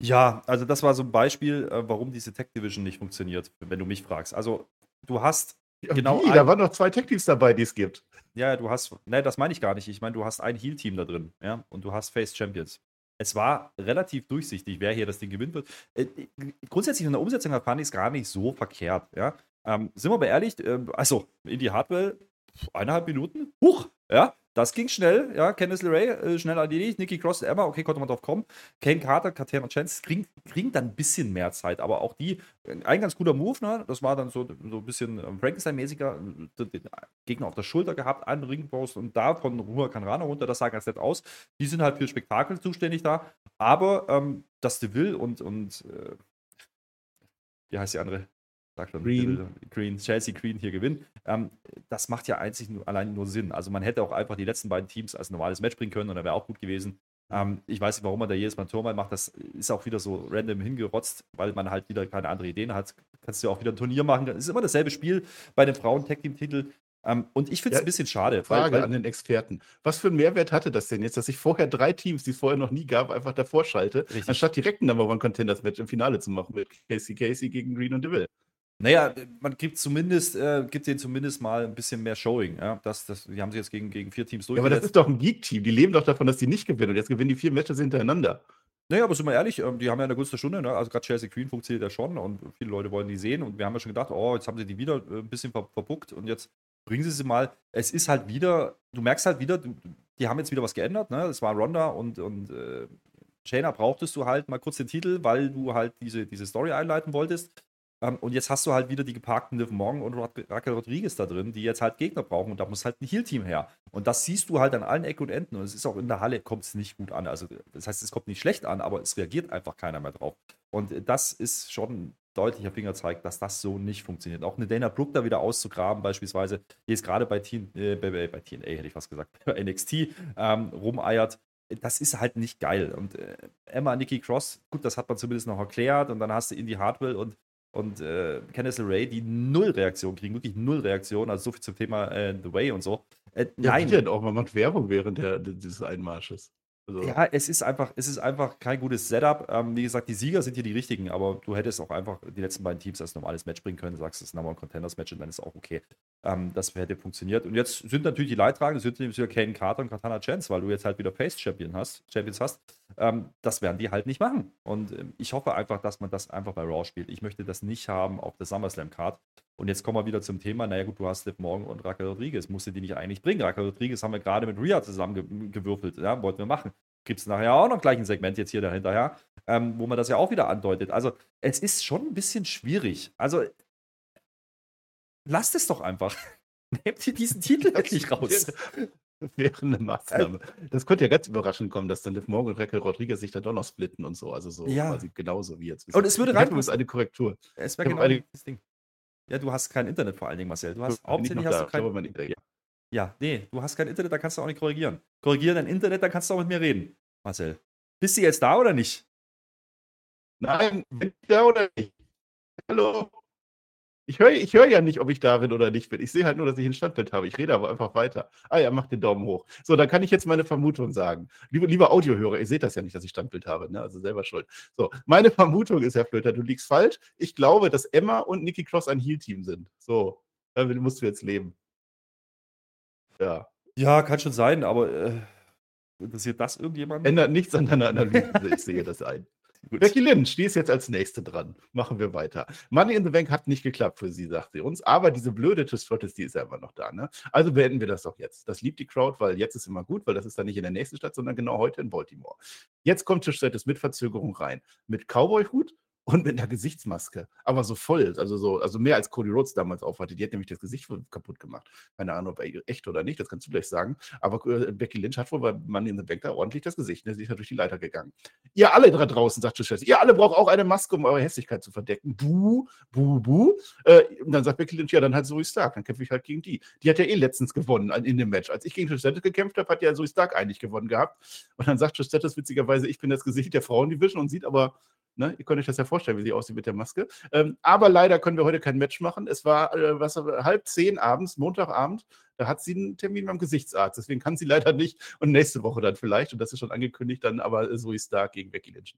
Ja, also das war so ein Beispiel, äh, warum diese Tech Division nicht funktioniert, wenn du mich fragst. Also du hast ja, genau. Wie? Da waren noch zwei Tech Teams dabei, die es gibt. Ja, du hast, ne, das meine ich gar nicht. Ich meine, du hast ein Heal Team da drin, ja, und du hast Face Champions. Es war relativ durchsichtig, wer hier das Ding gewinnen wird. Äh, grundsätzlich in der Umsetzung fand ich es gar nicht so verkehrt, ja. Ähm, sind wir aber ehrlich, äh, also in die Hardware eineinhalb Minuten, huch, ja, das ging schnell, ja, Candice LeRae, äh, schnell erledigt, Nikki Cross, Emma, okay, konnte man drauf kommen. Kane Carter, Katana Chance kriegen, kriegen dann ein bisschen mehr Zeit, aber auch die, äh, ein ganz guter Move, ne, das war dann so, so ein bisschen ähm, Frankenstein-mäßiger, äh, den Gegner auf der Schulter gehabt, einen Ringpost und da von Ruha Kanrana runter, das sah ganz nett aus. Die sind halt für Spektakel zuständig da, aber ähm, das Deville und, und äh, wie heißt die andere? Sag schon, Green. Green, Chelsea Green hier gewinnen. Ähm, das macht ja einzig nur, allein nur Sinn. Also man hätte auch einfach die letzten beiden Teams als normales Match bringen können und dann wäre auch gut gewesen. Ähm, ich weiß nicht, warum man da jedes Mal ein Tor mal macht. Das ist auch wieder so random hingerotzt, weil man halt wieder keine andere Ideen hat. Kannst du auch wieder ein Turnier machen. Es ist immer dasselbe Spiel bei den Frauen-Tag-Team-Titel. Ähm, und ich finde es ja, ein bisschen schade. Frage weil, weil, an den Experten. Was für einen Mehrwert hatte das denn jetzt, dass ich vorher drei Teams, die es vorher noch nie gab, einfach davor schalte, richtig. anstatt direkt ein Number One Contenders Match im Finale zu machen mit Casey Casey gegen Green und DeVille? Naja, man gibt zumindest, äh, gibt denen zumindest mal ein bisschen mehr Showing. Ja? Das, das, die haben sich jetzt gegen, gegen vier Teams durchgesetzt. Ja, aber das ist doch ein Geek-Team. Die leben doch davon, dass die nicht gewinnen. Und jetzt gewinnen die vier Matches hintereinander. Naja, aber sind wir ehrlich, ähm, die haben ja eine gute Stunde. Ne? Also gerade Chelsea Queen funktioniert ja schon und viele Leute wollen die sehen. Und wir haben ja schon gedacht, oh, jetzt haben sie die wieder äh, ein bisschen ver verbuckt und jetzt bringen sie sie mal. Es ist halt wieder, du merkst halt wieder, die haben jetzt wieder was geändert. Ne? Das war Ronda und, und äh, Shayna brauchtest du halt mal kurz den Titel, weil du halt diese, diese Story einleiten wolltest. Ähm, und jetzt hast du halt wieder die geparkten Liv Morgan und Raquel Rodriguez da drin, die jetzt halt Gegner brauchen und da muss halt ein Heal-Team her. Und das siehst du halt an allen Ecken und Enden und es ist auch in der Halle, kommt es nicht gut an. Also das heißt, es kommt nicht schlecht an, aber es reagiert einfach keiner mehr drauf. Und das ist schon ein deutlicher Fingerzeig, dass das so nicht funktioniert. Auch eine Dana Brooke da wieder auszugraben, beispielsweise, die ist gerade bei, äh, bei, bei, TNA, hätte ich fast gesagt, bei NXT ähm, rumeiert das ist halt nicht geil. Und äh, Emma, Nikki Cross, gut, das hat man zumindest noch erklärt. Und dann hast du Indy Hartwell und und äh, Candice LeRae, die null Reaktion kriegen, wirklich null Reaktion, also so viel zum Thema äh, The Way und so. Äh, ja, nein. Ja, auch, man macht Werbung während der, dieses Einmarsches. Also. Ja, es ist einfach, es ist einfach kein gutes Setup. Ähm, wie gesagt, die Sieger sind hier die richtigen, aber du hättest auch einfach die letzten beiden Teams als normales Match bringen können. Du sagst, es ist ein Contenders Match und dann ist auch okay. Ähm, das hätte funktioniert. Und jetzt sind natürlich die Leidtragenden, sind nämlich wieder Kane Carter und Katana Chance, weil du jetzt halt wieder Face Champion hast, Champions hast. Ähm, das werden die halt nicht machen. Und ähm, ich hoffe einfach, dass man das einfach bei Raw spielt. Ich möchte das nicht haben auf der SummerSlam Card. Und jetzt kommen wir wieder zum Thema, naja gut, du hast Liv Morgan und Raquel Rodriguez, musste die nicht eigentlich bringen. Raquel Rodriguez haben wir gerade mit Rhea zusammengewürfelt, ja, wollten wir machen gibt es nachher auch noch gleich ein Segment jetzt hier dahinterher, ähm, wo man das ja auch wieder andeutet. Also es ist schon ein bisschen schwierig. Also lasst es doch einfach. Nehmt ihr diesen Titel wirklich raus. Wäre eine Maßnahme. Das könnte ja ganz überraschend kommen, dass dann Liv Morgan und Raquel Rodriguez sich dann doch noch splitten und so. Also so ja. quasi genauso wie jetzt. Und es würde rein. eine Korrektur. Es wäre genau eine, das Ding. Ja, du hast kein Internet vor allen Dingen, Marcel. Du hast ich hauptsächlich hast da? du kein. ja. Ja, nee, du hast kein Internet, da kannst du auch nicht korrigieren. Korrigiere dein Internet, dann kannst du auch mit mir reden, Marcel. Bist du jetzt da oder nicht? Nein, bin ich da oder nicht? Hallo? Ich höre ich hör ja nicht, ob ich da bin oder nicht bin. Ich sehe halt nur, dass ich ein Standbild habe. Ich rede aber einfach weiter. Ah ja, mach den Daumen hoch. So, dann kann ich jetzt meine Vermutung sagen. Liebe, lieber Audiohörer, ihr seht das ja nicht, dass ich Standbild habe, ne? also selber schuld. So, meine Vermutung ist, Herr Flöter, du liegst falsch. Ich glaube, dass Emma und Nikki Cross ein Heal-Team sind. So, damit musst du jetzt leben. Ja, Ja, kann schon sein, aber äh, interessiert das irgendjemanden? ändert nichts an deiner Analyse. Ich sehe das ein. Gut. Becky Lynch, die ist jetzt als Nächste dran. Machen wir weiter. Money in the Bank hat nicht geklappt für sie, sagt sie uns. Aber diese blöde Trish die ist ja immer noch da. Ne? Also beenden wir das doch jetzt. Das liebt die Crowd, weil jetzt ist immer gut, weil das ist dann nicht in der nächsten Stadt, sondern genau heute in Baltimore. Jetzt kommt Trish Stratus mit Verzögerung rein. Mit Cowboy-Hut und mit einer Gesichtsmaske. Aber so voll, also so, also mehr als Cody Rhodes damals aufhatte. Die hat nämlich das Gesicht kaputt gemacht. Keine Ahnung, ob echt oder nicht, das kannst du gleich sagen. Aber äh, Becky Lynch hat wohl bei Money in the Bank da ordentlich das Gesicht. Ne? Sie ist ja durch die Leiter gegangen. Ihr alle da draußen, sagt Trish ihr alle braucht auch eine Maske, um eure Hässlichkeit zu verdecken. Buh, buh, buh. Äh, und dann sagt Becky Lynch, ja, dann halt Zoe Stark, dann kämpfe ich halt gegen die. Die hat ja eh letztens gewonnen in dem Match. Als ich gegen Trish gekämpft habe, hat ja Zoe Stark eigentlich gewonnen gehabt. Und dann sagt Trish witzigerweise, ich bin das Gesicht der Frauendivision und sieht aber Ne? Ihr könnt euch das ja vorstellen, wie sie aussieht mit der Maske. Ähm, aber leider können wir heute kein Match machen. Es war äh, was, halb zehn abends, Montagabend. Da hat sie einen Termin beim Gesichtsarzt. Deswegen kann sie leider nicht. Und nächste Woche dann vielleicht. Und das ist schon angekündigt, dann aber Zoe Stark gegen Becky Lynch.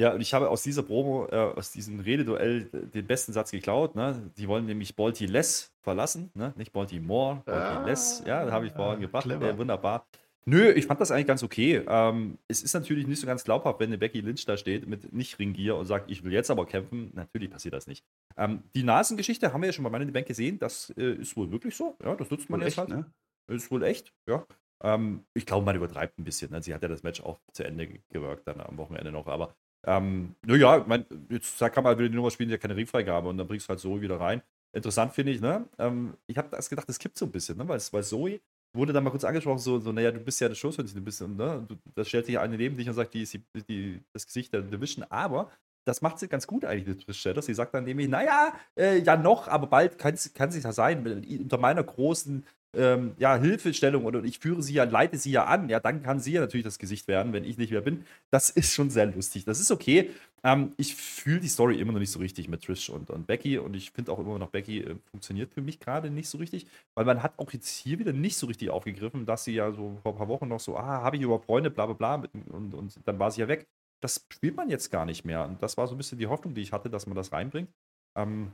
Ja, und ich habe aus dieser Promo, äh, aus diesem Rededuell äh, den besten Satz geklaut. Ne? Die wollen nämlich Balti-less verlassen, ne? nicht Baltimore, Balti-less. Ja, da habe ich vorhin gebracht. Äh, wunderbar. Nö, ich fand das eigentlich ganz okay. Ähm, es ist natürlich nicht so ganz glaubhaft, wenn eine Becky Lynch da steht mit nicht Ringgier und sagt, ich will jetzt aber kämpfen. Natürlich passiert das nicht. Ähm, die Nasengeschichte haben wir ja schon bei Money in the Bank gesehen. Das äh, ist wohl wirklich so. Ja, das nutzt man Wohl jetzt echt, halt. ne? Ist wohl echt, ja. Ähm, ich glaube, man übertreibt ein bisschen. Ne? Sie hat ja das Match auch zu Ende ge- gewirkt dann am Wochenende noch. Aber ähm, naja, mein, jetzt kann man wieder die Nummer spielen, die hat keine Ringfreigabe und dann bringst du halt Zoe wieder rein. Interessant finde ich, ne? Ähm, ich habe das gedacht, das kippt so ein bisschen, ne? Weil, es- weil Zoe wurde dann mal kurz angesprochen, so, so naja, du bist ja das Showstation, du bist, ne? Da stellt sich eine neben dich und sagt, die ist die, die, das Gesicht der Division, aber das macht sie ganz gut eigentlich mit Trish Stratus. Sie sagt dann nämlich, naja, äh, ja noch, aber bald kann es ja sein, unter meiner großen ähm, ja, Hilfestellung oder ich führe sie ja, leite sie ja an, ja, dann kann sie ja natürlich das Gesicht werden, wenn ich nicht mehr bin. Das ist schon sehr lustig. Das ist okay. Ähm, ich fühle die Story immer noch nicht so richtig mit Trish und, und Becky und ich finde auch immer noch, Becky äh, funktioniert für mich gerade nicht so richtig, weil man hat auch jetzt hier wieder nicht so richtig aufgegriffen, dass sie ja so vor ein paar Wochen noch so, ah, habe ich überhaupt Freunde, bla bla bla, und, und dann war sie ja weg. Das spielt man jetzt gar nicht mehr. Und das war so ein bisschen die Hoffnung, die ich hatte, dass man das reinbringt. Ähm,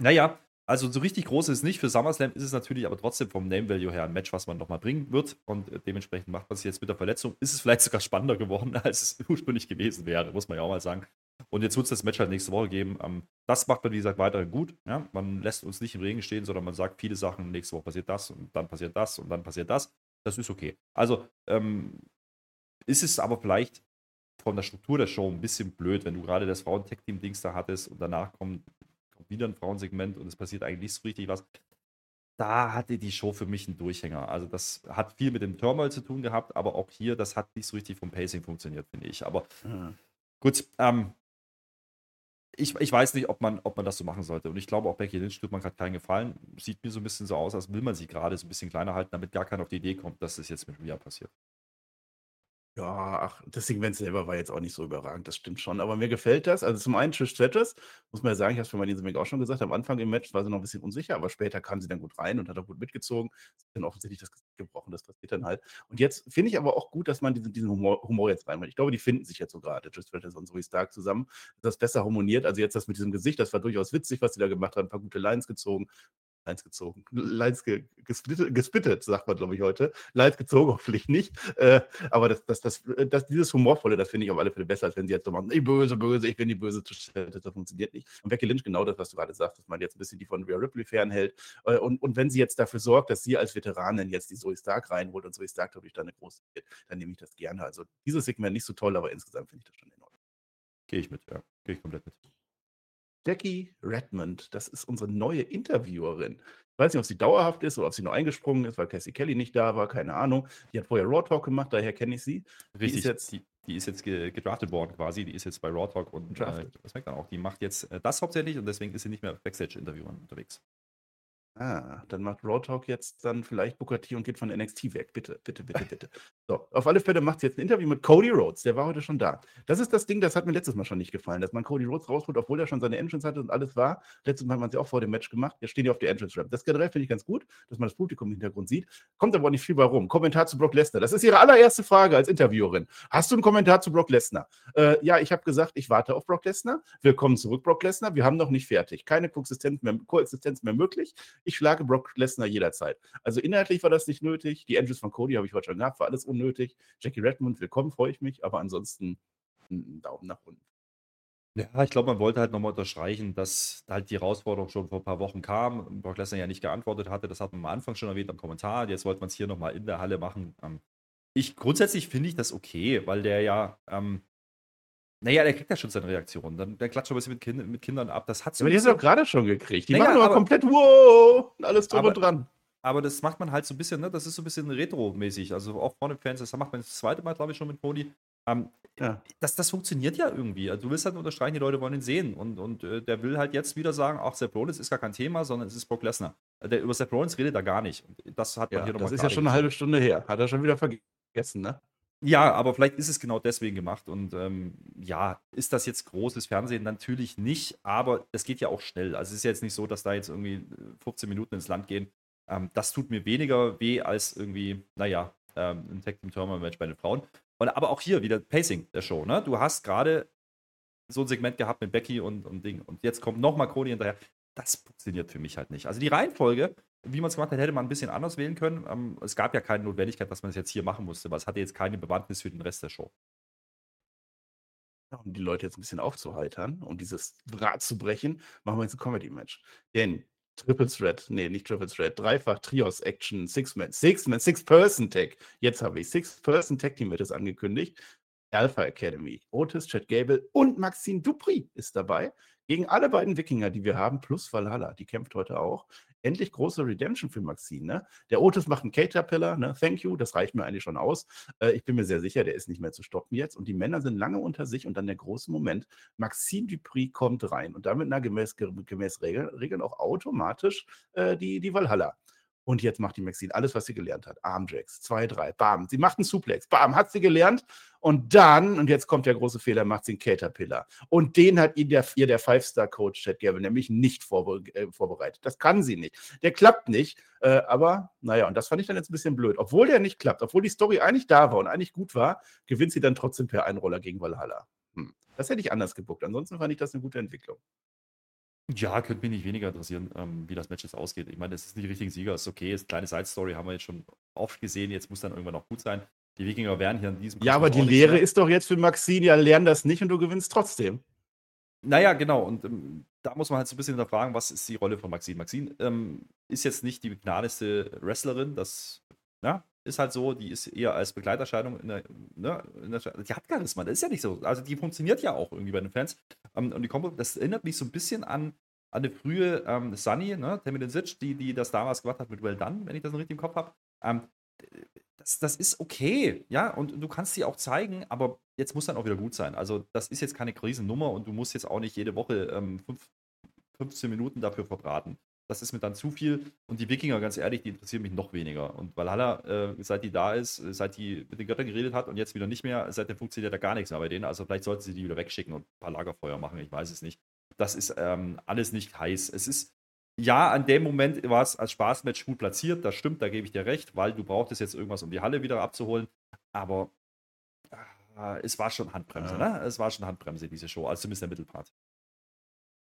naja, also so richtig groß ist es nicht. Für SummerSlam ist es natürlich aber trotzdem vom Name Value her ein Match, was man nochmal bringen wird. Und äh, dementsprechend macht man es jetzt mit der Verletzung. Ist es vielleicht sogar spannender geworden, als es ursprünglich gewesen wäre, muss man ja auch mal sagen. Und jetzt wird es das Match halt nächste Woche geben. Ähm, das macht man, wie gesagt, weiterhin gut. Ja? Man lässt uns nicht im Regen stehen, sondern man sagt viele Sachen. Nächste Woche passiert das und dann passiert das und dann passiert das. Das ist okay. Also ähm, ist es aber vielleicht von der Struktur der Show ein bisschen blöd, wenn du gerade das Frauen-Tech-Team-Dings da hattest und danach kommt wieder ein Frauensegment und es passiert eigentlich nicht so richtig was. Da hatte die Show für mich einen Durchhänger. Also das hat viel mit dem Turmoil zu tun gehabt, aber auch hier, das hat nicht so richtig vom Pacing funktioniert, finde ich. Aber Ja. gut, ähm, ich, ich weiß nicht, ob man, ob man das so machen sollte. Und ich glaube, auch Becky Lynch tut man gerade keinen Gefallen. Sieht mir so ein bisschen so aus, als will man sie gerade so ein bisschen kleiner halten, damit gar keiner auf die Idee kommt, dass das jetzt mit Rhea passiert. Ja, ach, das Segment selber war jetzt auch nicht so überragend, das stimmt schon. Aber mir gefällt das. Also zum einen Trish Stratus, muss man ja sagen, ich habe es für Marlene Semig auch schon gesagt, am Anfang im Match war sie noch ein bisschen unsicher, aber später kam sie dann gut rein und hat auch gut mitgezogen. Sie hat dann offensichtlich das Gesicht gebrochen, das passiert dann halt. Und jetzt finde ich aber auch gut, dass man diesen, diesen Humor, Humor jetzt reinbringt. Ich glaube, die finden sich jetzt so gerade, Trish Stratus und Zoe Stark zusammen. Das besser harmoniert. Also jetzt das mit diesem Gesicht, das war durchaus witzig, was sie da gemacht haben. Ein paar gute Lines gezogen. Lines gezogen. Lines ge gesplittet, gesplittet, sagt man, glaube ich, heute. Lines gezogen, hoffentlich nicht. Äh, aber das, das, das, das, dieses Humorvolle, das finde ich auf alle Fälle besser, als wenn sie jetzt so machen, ich böse, böse, ich bin die böse, das funktioniert nicht. Und Becky Lynch genau das, was du gerade sagst, dass man jetzt ein bisschen die von Rhea Ripley fernhält. Äh, Und, und wenn sie jetzt dafür sorgt, dass sie als Veteranin jetzt die Zoe Stark reinholt und Zoe Stark dadurch dann eine große wird, dann nehme ich das gerne. Also dieses Segment nicht so toll, aber insgesamt finde ich das schon in. Gehe ich mit, ja. Gehe ich komplett mit. Jackie Redmond, das ist unsere neue Interviewerin. Ich weiß nicht, ob sie dauerhaft ist oder ob sie nur eingesprungen ist, weil Cassie Kelly nicht da war, keine Ahnung. Die hat vorher Raw Talk gemacht, daher kenne ich sie. Die Richtig. ist jetzt die, die ist jetzt gedraftet worden quasi, die ist jetzt bei Raw Talk und äh, SmackDown auch. Die macht jetzt äh, das hauptsächlich und deswegen ist sie nicht mehr Backstage-Interview unterwegs. Ah, dann macht Raw Talk jetzt dann vielleicht Booker T und geht von NXT weg. Bitte, bitte, bitte, bitte. So, auf alle Fälle macht sie jetzt ein Interview mit Cody Rhodes. Der war heute schon da. Das ist das Ding, das hat mir letztes Mal schon nicht gefallen, dass man Cody Rhodes rausholt, obwohl er schon seine Entrance hatte und alles war. Letztes Mal hat man sie auch vor dem Match gemacht. Jetzt stehen die auf der Entrance Ramp. Das generell finde ich ganz gut, dass man das Publikum im Hintergrund sieht. Kommt aber auch nicht viel bei rum. Kommentar zu Brock Lesnar. Das ist ihre allererste Frage als Interviewerin. Hast du einen Kommentar zu Brock Lesnar? Äh, ja, ich habe gesagt, ich warte auf Brock Lesnar. Willkommen zurück, Brock Lesnar. Wir haben noch nicht fertig. Keine Koexistenz mehr, Koexistenz mehr möglich. Ich schlage Brock Lesnar jederzeit. Also inhaltlich war das nicht nötig. Die Engines von Cody habe ich heute schon gehabt, war alles unnötig. Jackie Redmond, willkommen, freue ich mich, aber ansonsten einen Daumen nach unten. Ja, ich glaube, man wollte halt nochmal unterstreichen, dass halt die Herausforderung schon vor ein paar Wochen kam. Brock Lesnar ja nicht geantwortet hatte. Das hat man am Anfang schon erwähnt am Kommentar. Jetzt wollte man es hier nochmal in der Halle machen. Ähm, ich grundsätzlich finde ich das okay, weil der ja ähm, naja, der kriegt ja schon seine Reaktion. Dann, der klatscht ein bisschen mit, kind, mit Kindern ab. Das hat so aber die hast du doch gerade schon gekriegt. Die naja, machen aber komplett wow und alles drüber dran. Aber das macht man halt so ein bisschen, ne? Das ist so ein bisschen retro-mäßig. Also auch vorne Fans, das macht man das zweite Mal, glaube ich, schon mit Cody. Ähm, ja. das, das funktioniert ja irgendwie. Also du willst halt unterstreichen, die Leute wollen ihn sehen. Und, und äh, der will halt jetzt wieder sagen, auch Seth Rollins ist gar kein Thema, sondern es ist Brock Lesnar. Der, über Seth Rollins redet er gar nicht. Und das hat man ja, hier nochmal Das ist ja schon eine halbe Stunde her. Hat er schon wieder vergessen, ne? Ja, aber vielleicht ist es genau deswegen gemacht. Und ähm, ja, ist das jetzt großes Fernsehen? Natürlich nicht, aber es geht ja auch schnell. Also es ist jetzt nicht so, dass da jetzt irgendwie 15 Minuten ins Land gehen. Ähm, das tut mir weniger weh als irgendwie, naja, ähm, ein Tag Team Tournament Match bei den Frauen. Und aber auch hier wieder Pacing der Show. Ne? Du hast gerade so ein Segment gehabt mit Becky und, und Ding. Und jetzt kommt nochmal Cody hinterher. Das funktioniert für mich halt nicht. Also die Reihenfolge wie man es gemacht hat, hätte man ein bisschen anders wählen können. Ähm, es gab ja keine Notwendigkeit, dass man es jetzt hier machen musste, weil es hatte jetzt keine Bewandtnis für den Rest der Show. Um die Leute jetzt ein bisschen aufzuheitern, um dieses Rad zu brechen, machen wir jetzt ein Comedy-Match. Denn Triple Threat, nee, nicht Triple Threat, dreifach Trios Action, Six-Man, Six-Man, Six-Person-Tag. Jetzt habe ich Six-Person-Tag-Team wird es angekündigt. Alpha Academy. Otis, Chad Gable und Maxine Dupri ist dabei. Gegen alle beiden Wikinger, die wir haben, plus Valhalla. Die kämpft heute auch endlich große Redemption für Maxine. Ne? Der Otis macht einen Caterpillar, ne? thank you, das reicht mir eigentlich schon aus. Äh, ich bin mir sehr sicher, der ist nicht mehr zu stoppen jetzt. Und die Männer sind lange unter sich und dann der große Moment, Maxine Dupri kommt rein und damit na, gemäß, gemäß Regeln, auch automatisch äh, die, die Valhalla. Und jetzt macht die Maxine alles, was sie gelernt hat. Armjacks, zwei, drei, bam. Sie macht einen Suplex, bam, hat sie gelernt. Und dann, und jetzt kommt der große Fehler, macht sie einen Caterpillar. Und den hat ihr der, ihr der Five-Star-Coach Chad Gable nämlich nicht vorbe äh, vorbereitet. Das kann sie nicht. Der klappt nicht. Äh, aber, naja, und das fand ich dann jetzt ein bisschen blöd. Obwohl der nicht klappt, obwohl die Story eigentlich da war und eigentlich gut war, gewinnt sie dann trotzdem per Einroller gegen Valhalla. Hm. Das hätte ich anders gebuckt. Ansonsten fand ich das eine gute Entwicklung. Ja, könnte mich nicht weniger interessieren, ähm, wie das Match jetzt ausgeht. Ich meine, es ist nicht die richtige Sieger, ist okay, ist eine kleine Side-Story, haben wir jetzt schon oft gesehen, jetzt muss dann irgendwann noch gut sein. Die Wikinger werden hier in diesem Ja, aber die Lehre ist doch jetzt für Maxine, ja, lern das nicht und du gewinnst trotzdem. Naja, genau. Und ähm, da muss man halt so ein bisschen hinterfragen, was ist die Rolle von Maxine? Maxine ähm, ist jetzt nicht die begnadeste Wrestlerin, das ja, ist halt so, die ist eher als Begleiterscheinung in der, ne, in der, die hat Charisma, das ist ja nicht so. Also die funktioniert ja auch irgendwie bei den Fans. Ähm, und die Kombo, das erinnert mich so ein bisschen an, an eine frühe ähm, Sunny, ne, Tammy Sitch, die, die das damals gemacht hat mit Well Done, wenn ich das noch richtig im Kopf habe. Ähm, das, das ist okay, ja, und du kannst sie auch zeigen, aber jetzt muss dann auch wieder gut sein. Also, das ist jetzt keine Krisennummer und du musst jetzt auch nicht jede Woche ähm, fünf, 15 Minuten dafür verbraten das ist mir dann zu viel. Und die Wikinger, ganz ehrlich, die interessieren mich noch weniger. Und Valhalla, äh, seit die da ist, äh, seit die mit den Göttern geredet hat und jetzt wieder nicht mehr, seitdem funktioniert da gar nichts mehr bei denen. Also vielleicht sollten sie die wieder wegschicken und ein paar Lagerfeuer machen, ich weiß es nicht. Das ist ähm, alles nicht heiß. Es ist, ja, an dem Moment war es als Spaßmatch gut platziert, das stimmt, da gebe ich dir recht, weil du brauchtest jetzt irgendwas, um die Halle wieder abzuholen. Aber äh, es war schon Handbremse, ja. ne? Es war schon Handbremse, diese Show, also zumindest der Mittelpart.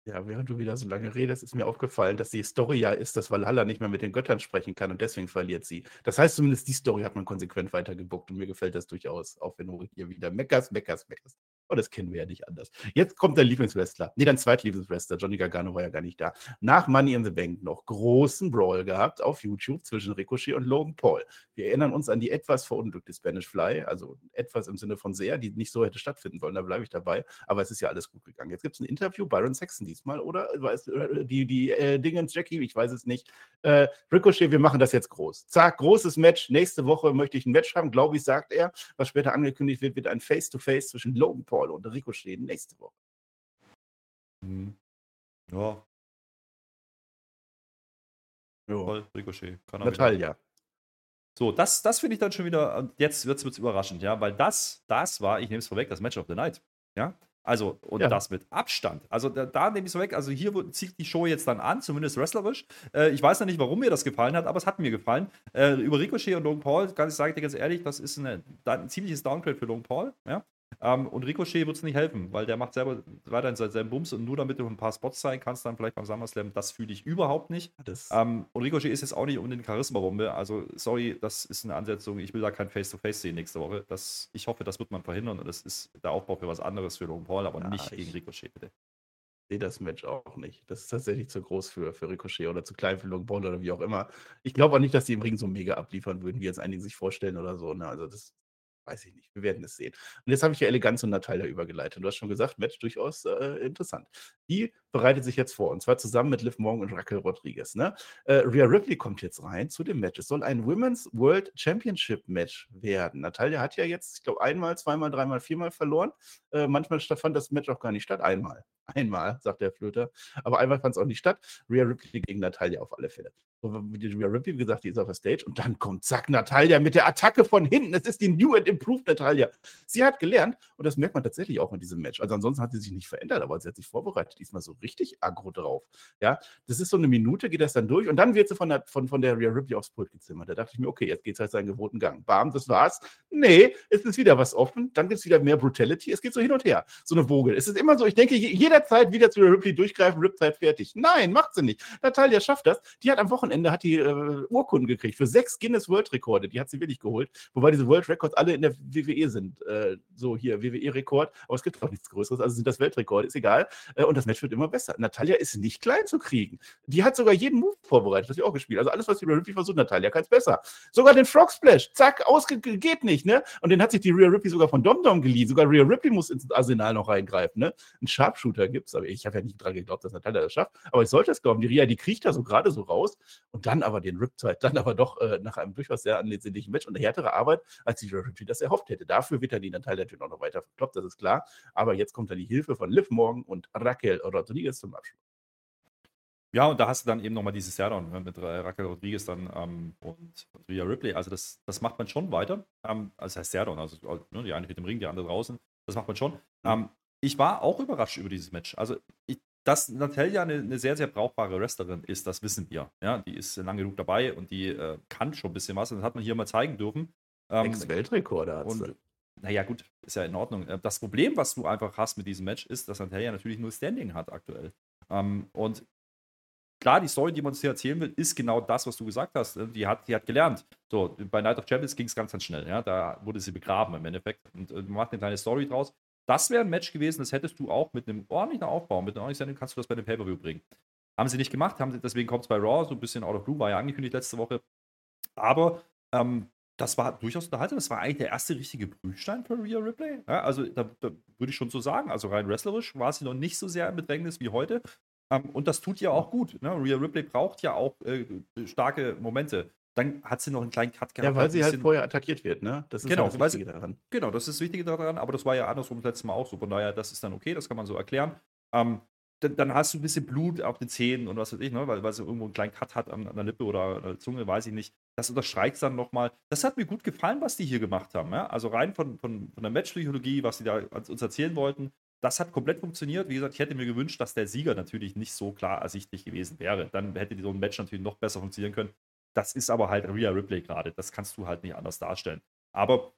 Ja, während du wieder so lange redest, ist mir aufgefallen, dass die Story ja ist, dass Valhalla nicht mehr mit den Göttern sprechen kann und deswegen verliert sie. Das heißt, zumindest die Story hat man konsequent weitergebuckt und mir gefällt das durchaus, auch wenn du hier wieder meckerst, meckerst, meckerst. Oh, das kennen wir ja nicht anders. Jetzt kommt der Lieblingswrestler. Nee, dein zweitlieblingswrestler. Johnny Gargano war ja gar nicht da. Nach Money in the Bank noch großen Brawl gehabt auf YouTube zwischen Ricochet und Logan Paul. Wir erinnern uns an die etwas verunglückte Spanish Fly, also etwas im Sinne von sehr, die nicht so hätte stattfinden sollen. Da bleibe ich dabei. Aber es ist ja alles gut gegangen. Jetzt gibt es ein Interview, Byron Saxon diesmal, oder? Äh, die die äh, Dingens, Jackie, ich weiß es nicht. Äh, Ricochet, wir machen das jetzt groß. Zack, großes Match. Nächste Woche möchte ich ein Match haben, glaube ich, sagt er. Was später angekündigt wird, wird ein Face-to-Face -face zwischen Logan Paul Paul und Ricochet nächste Woche. Mhm. Ja. Ja. Ricochet. Natalia. Wieder. So, das, das finde ich dann schon wieder, jetzt wird es überraschend, ja, weil das, das war, ich nehme es vorweg, das Match of the Night. Ja, also, und ja. das mit Abstand. Also, da, da nehme ich es weg. Also, hier zieht die Show jetzt dann an, zumindest wrestlerisch. Äh, ich weiß noch nicht, warum mir das gefallen hat, aber es hat mir gefallen. Äh, über Ricochet und Logan Paul, ganz, sage ich dir ganz ehrlich, das ist eine, ein ziemliches Downgrade für Logan Paul. Ja? Ähm, und Ricochet wird es nicht helfen, weil der macht selber weiterhin seinen Bums und nur damit du ein paar Spots zeigen kannst, dann vielleicht beim SummerSlam, das fühle ich überhaupt nicht. Ähm, und Ricochet ist jetzt auch nicht unbedingt Charisma-Bombe. Also, sorry, das ist eine Ansetzung. Ich will da kein Face-to-Face -face sehen nächste Woche. Das, ich hoffe, das wird man verhindern und das ist der Aufbau für was anderes für Logan Paul, aber ja, nicht gegen Ricochet, bitte sehe das Match auch nicht. Das ist tatsächlich zu groß für, für Ricochet oder zu klein für Logan Paul oder wie auch immer. Ich glaube auch nicht, dass die im Ring so mega abliefern würden, wie jetzt einige sich vorstellen oder so. Ne? Also das weiß ich nicht. Wir werden es sehen. Und jetzt habe ich ja Eleganz und Natalia übergeleitet. Du hast schon gesagt, Match durchaus äh, interessant. Die bereitet sich jetzt vor. Und zwar zusammen mit Liv Morgan und Raquel Rodriguez. Ne? Äh, Rhea Ripley kommt jetzt rein zu dem Match. Es soll ein Women's World Championship Match werden. Natalia hat ja jetzt, ich glaube, einmal, zweimal, dreimal, viermal verloren. Äh, manchmal fand das Match auch gar nicht statt. Einmal. Einmal, sagt der Flöter. Aber einmal fand es auch nicht statt. Rhea Ripley gegen Natalia auf alle Fälle. Wie Rhea Ripley, wie gesagt, die ist auf der Stage. Und dann kommt, zack, Natalia mit der Attacke von hinten. Es ist die New and Improved Natalia. Sie hat gelernt. Und das merkt man tatsächlich auch in diesem Match. Also ansonsten hat sie sich nicht verändert, aber sie hat sich vorbereitet. Diesmal so richtig aggro drauf. Ja, das ist so eine Minute, geht das dann durch. Und dann wird sie von der, von, von der Rhea Ripley aufs Pult gezimmert. Da dachte ich mir, okay, jetzt geht es halt seinen gewohnten Gang. Bam, das war's. Nee, es ist wieder was offen. Dann gibt es wieder mehr Brutality. Es geht so hin und her. So eine Woge. Es ist immer so, ich denke, jederzeit wieder zu Ripley durchgreifen, Ripzeit fertig. Nein, macht sie nicht. Natalia schafft das. Die hat am Wochenende hat die äh, Urkunden gekriegt für sechs Guinness World Rekorde. Die hat sie wirklich geholt. Wobei diese World Records alle in der WWE sind. Äh, so hier, WWE-Rekord. Aber es gibt auch nichts Größeres. Also sind das Weltrekorde. Ist egal. Äh, und das Match wird immer besser. Natalia ist nicht klein zu kriegen. Die hat sogar jeden Move vorbereitet. Das sie auch gespielt. Also alles, was die Rhea Ripley versucht, Natalia kann es besser. Sogar den Frog Splash. Zack, ausge geht nicht, ne? Und den hat sich die Rhea Ripley sogar von Dom Dom geliehen. Sogar Rhea Ripley muss ins Arsenal noch reingreifen, ne? Ein Sharpshooter gibt's, aber ich habe ja nicht dran geglaubt, dass Natalia das schafft. Aber ich sollte es glauben. Die Ria, die kriecht da so gerade so raus und dann aber den Riptide, dann aber doch äh, nach einem durchaus sehr ansehnlichen Match und eine härtere Arbeit, als die Ripley das erhofft hätte. Dafür wird dann die Natalia natürlich auch noch weiter verkloppt, das ist klar. Aber jetzt kommt dann die Hilfe von Liv Morgan und Raquel Rodriguez zum Abschluss. Ja, und da hast du dann eben nochmal dieses Jahr dann ne, mit Raquel Rodriguez dann ähm, und Rhea Ripley. Also das, das macht man schon weiter. Ähm, also das heißt Serdon, also ne, die eine steht im Ring, die andere draußen. Das macht man schon. Ähm, ich war auch überrascht über dieses Match. Also ich, dass Natalia eine, eine, sehr, sehr brauchbare Wrestlerin ist, das wissen wir. Ja, die ist lange genug dabei und die äh, kann schon ein bisschen was. Und das hat man hier mal zeigen dürfen. Ähm, Ex-Weltrekorde hat sie. Naja, gut, ist ja in Ordnung. Äh, das Problem, was du einfach hast mit diesem Match, ist, dass Natalia natürlich nur Standing hat aktuell. Ähm, und klar, die Story, die man uns hier erzählen will, ist genau das, was du gesagt hast. Die hat, die hat gelernt. So, bei Night of Champions ging es ganz, ganz schnell. Ja? Da wurde sie begraben im Endeffekt. Und äh, man macht eine kleine Story draus. Das wäre ein Match gewesen, das hättest du auch mit einem ordentlichen Aufbau, mit einer ordentlichen Sendung, kannst du das bei einem Pay-Per-View bringen. Haben sie nicht gemacht, haben sie, deswegen kommt es bei Raw, so ein bisschen out of blue, war ja angekündigt letzte Woche. Aber ähm, das war durchaus unterhaltsam. Das war eigentlich der erste richtige Prüfstein für Rhea Ripley. Ja, also da, da würde ich schon so sagen. Also rein wrestlerisch war sie noch nicht so sehr im Bedrängnis wie heute. Ähm, und das tut ja auch gut. Ne? Rhea Ripley braucht ja auch äh, starke Momente. Dann hat sie noch einen kleinen Cut gehabt. Ja, weil sie halt vorher attackiert wird, ne? Das ist genau, halt das Wichtige daran. Genau, das ist das Wichtige daran, aber das war ja andersrum das letzte Mal auch so. Von daher, das ist dann okay, das kann man so erklären. Ähm, dann, dann, hast du ein bisschen Blut auf den Zähnen und was weiß ich, ne? weil, weil sie irgendwo einen kleinen Cut hat an, an der Lippe oder an der Zunge, weiß ich nicht. Das unterstreicht dann nochmal. Das hat mir gut gefallen, was die hier gemacht haben. Ja? Also rein von, von, von der Matchpsychologie, was sie da uns erzählen wollten, das hat komplett funktioniert. Wie gesagt, ich hätte mir gewünscht, dass der Sieger natürlich nicht so klar ersichtlich gewesen wäre. Dann hätte so ein Match natürlich noch besser funktionieren können. Das ist aber halt Rhea Ripley gerade. Das kannst du halt nicht anders darstellen. Aber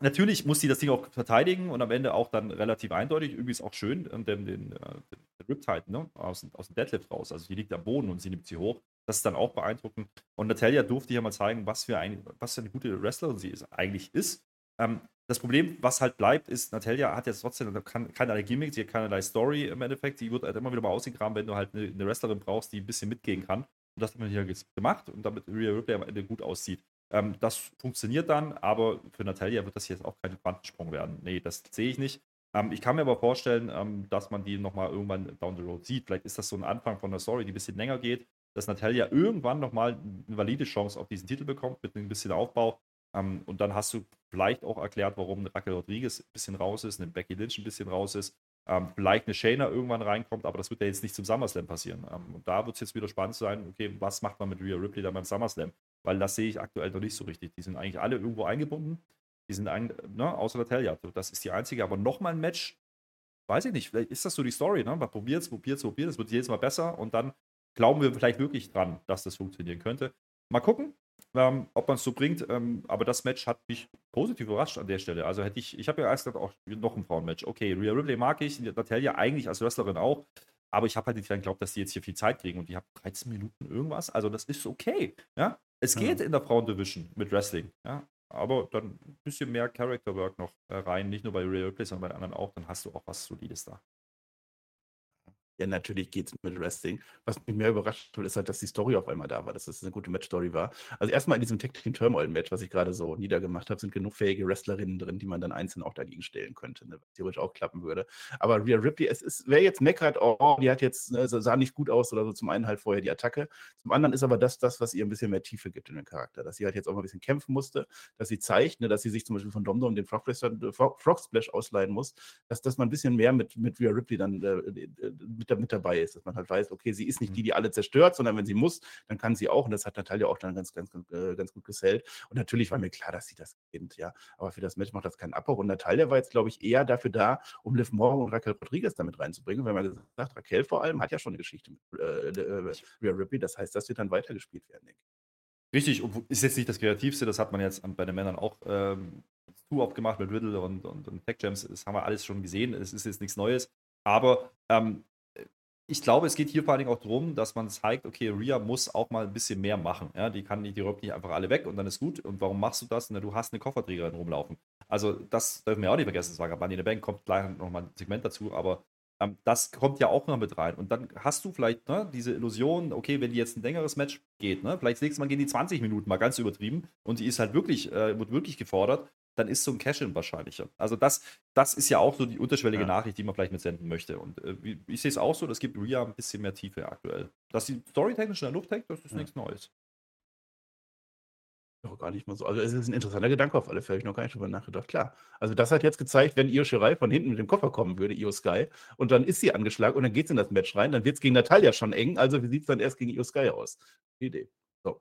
natürlich muss sie das Ding auch verteidigen und am Ende auch dann relativ eindeutig. Übrigens auch schön, ähm, den, den, äh, den Riptide ne? aus, aus dem Deadlift raus. Also die liegt am Boden und sie nimmt sie hoch. Das ist dann auch beeindruckend. Und Natalia durfte hier mal zeigen, was für, ein, was für eine gute Wrestlerin sie ist, eigentlich ist. Ähm, das Problem, was halt bleibt, ist, Natalia hat jetzt trotzdem keinerlei Gimmicks, sie hat keinerlei Story im Endeffekt. Die wird halt immer wieder mal ausgegraben, wenn du halt eine, eine Wrestlerin brauchst, die ein bisschen mitgehen kann. Und das hat man hier gemacht und damit Rhea Ripley am Ende gut aussieht. Ähm, das funktioniert dann, aber für Natalia wird das jetzt auch kein Quantensprung werden. Nee, das sehe ich nicht. Ähm, ich kann mir aber vorstellen, ähm, dass man die nochmal irgendwann down the road sieht. Vielleicht ist das so ein Anfang von einer Story, die ein bisschen länger geht, dass Natalia irgendwann nochmal eine valide Chance auf diesen Titel bekommt, mit ein bisschen Aufbau. Ähm, und dann hast du vielleicht auch erklärt, warum Raquel Rodriguez ein bisschen raus ist, eine Becky Lynch ein bisschen raus ist. Ähm, vielleicht eine Shayna irgendwann reinkommt, aber das wird ja jetzt nicht zum SummerSlam passieren. Ähm, und da wird es jetzt wieder spannend sein, okay, was macht man mit Rhea Ripley dann beim SummerSlam? Weil das sehe ich aktuell noch nicht so richtig. Die sind eigentlich alle irgendwo eingebunden. Die sind ein, ne, außer Natalia. Das ist die einzige. Aber nochmal ein Match, weiß ich nicht. Vielleicht ist das so die Story, ne? Man probiert es, probiert es, probiert es. wird jedes Mal besser und dann glauben wir vielleicht wirklich dran, dass das funktionieren könnte. Mal gucken ähm, ob man es so bringt. Ähm, aber das Match hat mich positiv überrascht an der Stelle. Also hätte ich, ich habe ja erst gedacht, auch noch ein Frauenmatch. Okay, Rhea Ripley mag ich, Natalia eigentlich als Wrestlerin auch. Aber ich habe halt nicht geglaubt, dass die jetzt hier viel Zeit kriegen und die haben 13 Minuten irgendwas. Also das ist okay. Ja, es geht ja. in der Frauendivision mit Wrestling. Ja, aber dann ein bisschen mehr Character Work noch äh, rein, nicht nur bei Rhea Ripley, sondern bei anderen auch. Dann hast du auch was Solides da. Ja, natürlich geht es mit Wrestling. Was mich mehr überrascht hat, ist halt, dass die Story auf einmal da war, dass das eine gute Match-Story war. Also erstmal in diesem Tag Team Turmoil-Match, was ich gerade so niedergemacht habe, sind genug fähige Wrestlerinnen drin, die man dann einzeln auch dagegen stellen könnte, ne, was theoretisch auch klappen würde. Aber Rhea Ripley, es ist, wer jetzt meckert, oh, die hat jetzt, ne, sah nicht gut aus oder so, zum einen halt vorher die Attacke. Zum anderen ist aber das das, was ihr ein bisschen mehr Tiefe gibt in den Charakter, dass sie halt jetzt auch mal ein bisschen kämpfen musste, dass sie zeigt, ne, dass sie sich zum Beispiel von Domdom den Frog, Frog Splash ausleihen muss, dass, dass man ein bisschen mehr mit, mit Rhea Ripley dann äh, äh mit, mit dabei ist, dass man halt weiß, okay, sie ist nicht die, mhm. die alle zerstört, sondern wenn sie muss, dann kann sie auch. Und das hat Natalia auch dann ganz, ganz, äh, ganz gut gesellt. Und natürlich war mir klar, dass sie das gewinnt, ja. Aber für das Match macht das keinen Abbruch. Und Natalia war jetzt, glaube ich, eher dafür da, um Liv Morgan und Raquel Rodriguez damit reinzubringen. Wenn man gesagt Raquel vor allem hat ja schon eine Geschichte mit äh, äh, Rhea Ripley. Das heißt, das wird dann weitergespielt werden, denke ich. Richtig, ist jetzt nicht das Kreativste, das hat man jetzt bei den Männern auch ähm, zu oft gemacht mit Riddle und, und, und Tech Jams. Das haben wir alles schon gesehen. Es ist jetzt nichts Neues. Aber ähm, ich glaube, es geht hier vor allen Dingen auch darum, dass man zeigt, okay, Ria muss auch mal ein bisschen mehr machen. Ja, die kann nicht, die räumt nicht einfach alle weg und dann ist gut. Und warum machst du das? Na, du hast eine Kofferträgerin rumlaufen. Also, das dürfen wir auch nicht vergessen. Das war gerade in der Bank, kommt gleich nochmal ein Segment dazu, aber ähm, das kommt ja auch noch mit rein. Und dann hast du vielleicht ne, diese Illusion, okay, wenn die jetzt ein längeres Match geht, ne, vielleicht nächste Mal gehen die 20 Minuten mal ganz übertrieben und die ist halt wirklich, äh, wird wirklich gefordert dann ist so ein Cash-In wahrscheinlicher. Also das, das ist ja auch so die unterschwellige ja. Nachricht, die man vielleicht mit senden möchte. Und äh, ich sehe es auch so, das gibt Ria ein bisschen mehr Tiefe aktuell. Dass sie storytechnisch in der Luft hängt, das ist ja. nichts Neues. Ja, gar nicht mal so. Also es ist ein interessanter Gedanke auf alle Fälle, ich noch gar nicht drüber nachgedacht. Klar. Also das hat jetzt gezeigt, wenn Io Shirai von hinten mit dem Koffer kommen würde, Io Sky, und dann ist sie angeschlagen und dann geht es in das Match rein, dann wird es gegen Natalia schon eng. Also wie sieht es dann erst gegen Io Sky aus? Idee. So.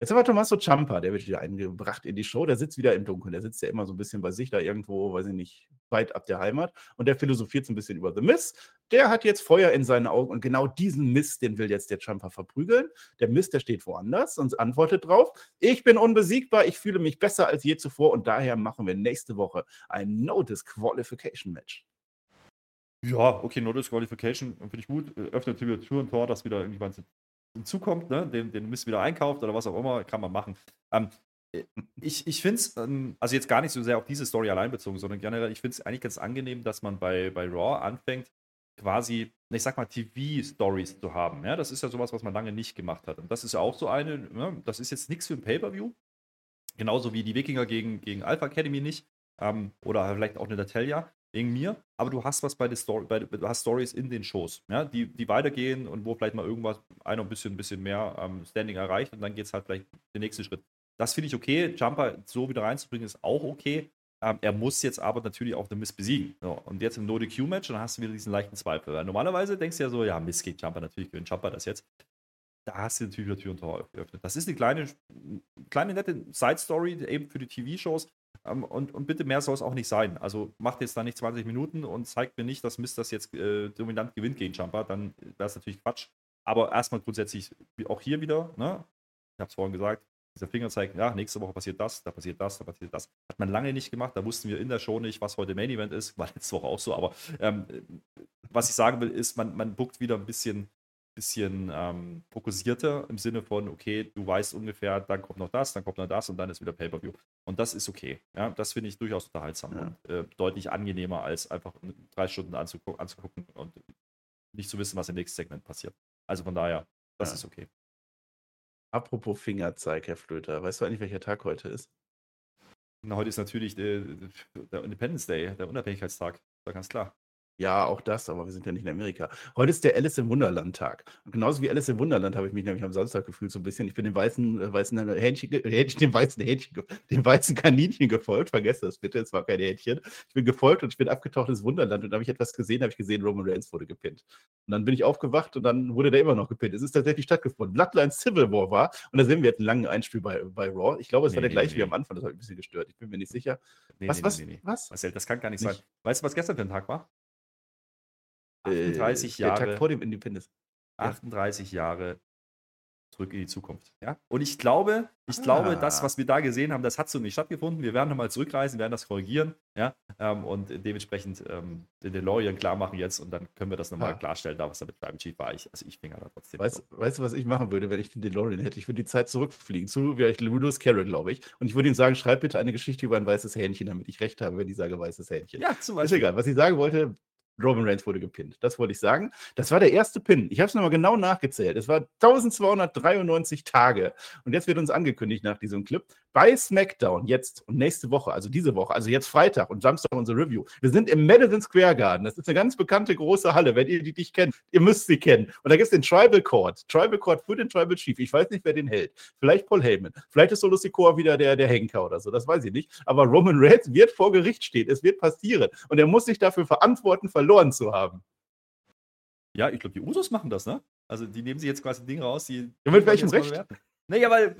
Jetzt haben wir Tommaso Ciampa, der wird wieder eingebracht in die Show. Der sitzt wieder im Dunkeln. Der sitzt ja immer so ein bisschen bei sich da irgendwo, weiß ich nicht, weit ab der Heimat. Und der philosophiert so ein bisschen über The Miss. Der hat jetzt Feuer in seinen Augen und genau diesen Mist, den will jetzt der Ciampa verprügeln. Der Mist, der steht woanders und antwortet drauf: Ich bin unbesiegbar, ich fühle mich besser als je zuvor und daher machen wir nächste Woche ein No-Disqualification-Match. Ja, okay, No-Disqualification finde ich gut. Öffnet die Tür und Tor, dass wieder irgendwann hinzukommt, ne, den, den Mist wieder einkauft oder was auch immer, kann man machen. Ähm, äh, ich ich finde es, ähm, also jetzt gar nicht so sehr auf diese Story allein bezogen, sondern generell, ich finde es eigentlich ganz angenehm, dass man bei, bei Raw anfängt, quasi, ich sag mal, TV-Stories zu haben. Ja, das ist ja sowas, was man lange nicht gemacht hat. Und das ist ja auch so eine, ne, das ist jetzt nichts für ein Pay-Per-View. Genauso wie die Wikinger gegen, gegen Alpha Academy nicht. Ähm, oder vielleicht auch eine Natalia wegen mir, aber du hast was bei den Story, bei, du hast Stories in den Shows, ja, die, die weitergehen und wo vielleicht mal irgendwas einer ein bisschen, ein bisschen mehr ähm, Standing erreicht und dann geht es halt vielleicht den nächsten Schritt. Das finde ich okay. Jumper so wieder reinzubringen, ist auch okay. Ähm, er muss jetzt aber natürlich auch den Mist besiegen. So, und jetzt im No-DQ-Match, dann hast du wieder diesen leichten Zweifel. Weil normalerweise denkst du ja so, ja, Mist geht Jumper, natürlich gewinnt Jumper das jetzt. Da hast du natürlich wieder Tür und Tor geöffnet. Das ist eine kleine, kleine nette Side-Story eben für die TV-Shows, und, und bitte mehr soll es auch nicht sein. Also macht jetzt da nicht 20 Minuten und zeigt mir nicht, dass Mist das jetzt äh, dominant gewinnt gegen Jumper, dann wäre es natürlich Quatsch. Aber erstmal grundsätzlich auch hier wieder, ne? ich habe es vorhin gesagt, dieser Fingerzeig, ja, nächste Woche passiert das, da passiert das, da passiert das. Hat man lange nicht gemacht, da wussten wir in der Show nicht, was heute Main Event ist, war letzte Woche auch so, aber ähm, was ich sagen will, ist, man, man buckt wieder ein bisschen bisschen ähm, fokussierter im Sinne von, okay, du weißt ungefähr, dann kommt noch das, dann kommt noch das und dann ist wieder Pay-Per-View. Und das ist okay. Ja, das finde ich durchaus unterhaltsam Ja. und äh, deutlich angenehmer, als einfach drei Stunden anzugu anzugucken und nicht zu wissen, was im nächsten Segment passiert. Also von daher, das Ja. ist okay. Apropos Fingerzeig, Herr Flöter. Weißt du eigentlich, welcher Tag heute ist? Na, heute ist natürlich der, der Independence Day, der Unabhängigkeitstag. War ganz klar. Ja, auch das, aber wir sind ja nicht in Amerika. Heute ist der Alice im Wunderland-Tag. Und genauso wie Alice im Wunderland habe ich mich nämlich am Samstag gefühlt so ein bisschen. Ich bin dem weißen, äh, weißen Hähnchen, ge- Hähnchen, dem weißen Hähnchen, dem weißen Kaninchen gefolgt. Vergesst das bitte, es war kein Hähnchen. Ich bin gefolgt und ich bin abgetaucht ins Wunderland und da habe ich etwas gesehen, habe ich gesehen, Roman Reigns wurde gepinnt. Und dann bin ich aufgewacht und dann wurde der immer noch gepinnt. Es ist tatsächlich stattgefunden. Bloodline Civil War war und da sehen wir jetzt einen langen Einspiel bei, bei Raw. Ich glaube, es war Nee, der nee, gleiche wie nee. am Anfang, das hat mich ein bisschen gestört. Ich bin mir nicht sicher. Nee, was, nee, was, was? Marcel, das kann gar nicht, Nicht. sein. Weißt du, was gestern für ein Tag war? Äh, 38 Der Jahre. Tag vor dem Independence. Ja. 38 Jahre zurück in die Zukunft. Ja? Und ich glaube, ich glaube, das, Ah. was wir da gesehen haben, das hat so nicht stattgefunden. Wir werden nochmal zurückreisen, werden das korrigieren, ja, ähm, und dementsprechend ähm, den DeLorean klar machen jetzt und dann können wir das nochmal Ah. klarstellen, da was da mit Tribal Chief war. Ich, also ich finger da trotzdem. Weißt, so. weißt du, was ich machen würde, wenn ich den DeLorean hätte? Ich würde die Zeit zurückfliegen zu vielleicht Lewis Carroll, glaube ich. Und ich würde ihm sagen, schreib bitte eine Geschichte über ein weißes Hähnchen, damit ich recht habe, wenn ich sage weißes Hähnchen. Ja, zum Ist Beispiel. egal. Was ich sagen wollte, Roman Reigns wurde gepinnt. Das wollte ich sagen. Das war der erste Pin. Ich habe es nochmal genau nachgezählt. Es war 1293 Tage. Und jetzt wird uns angekündigt nach diesem Clip bei SmackDown jetzt und nächste Woche, also diese Woche, also jetzt Freitag und Samstag unsere Review. Wir sind im Madison Square Garden. Das ist eine ganz bekannte große Halle. Wenn ihr die nicht kennt, ihr müsst sie kennen. Und da gibt es den Tribal Court. Tribal Court für den Tribal Chief. Ich weiß nicht, wer den hält. Vielleicht Paul Heyman. Vielleicht ist Solo Sikoa wieder der, der Henker oder so. Das weiß ich nicht. Aber Roman Reigns wird vor Gericht stehen. Es wird passieren. Und er muss sich dafür verantworten, verloren zu haben. Ja, ich glaube, die Usos machen das, ne? Also die nehmen sich jetzt quasi ein Ding raus, die. Ja, mit welchem Recht? bewerten. Naja, weil.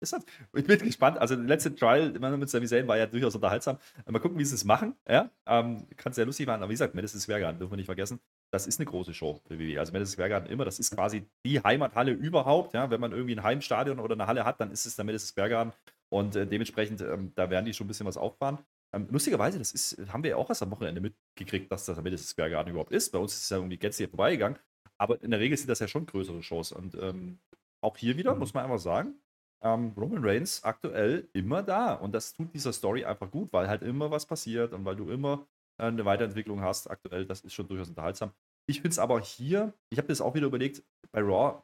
Ist das, ich bin gespannt. Also, der letzte Trial immer mit Sami Zayn war ja durchaus unterhaltsam. Mal gucken, wie sie es machen. Ja, ähm, kann sehr lustig werden. Aber wie gesagt, Madison Square Garden dürfen wir nicht vergessen. Das ist eine große Show für WWE. Also, Madison Square Garden immer, das ist quasi die Heimathalle überhaupt. Ja, wenn man irgendwie ein Heimstadion oder eine Halle hat, dann ist es der Madison Square Garden. Und äh, dementsprechend, ähm, da werden die schon ein bisschen was auffahren. Ähm, lustigerweise, das ist, haben wir ja auch erst am Wochenende mitgekriegt, dass das der Madison Square Garden überhaupt ist. Bei uns ist es ja irgendwie gänzlich vorbeigegangen. Aber in der Regel sind das ja schon größere Shows. Und ähm, auch hier wieder, Mhm. muss man einfach sagen, ähm, Roman Reigns aktuell immer da. Und das tut dieser Story einfach gut, weil halt immer was passiert und weil du immer äh, eine Weiterentwicklung hast. Aktuell, das ist schon durchaus unterhaltsam. Ich finde es aber hier, ich habe das auch wieder überlegt, bei Raw,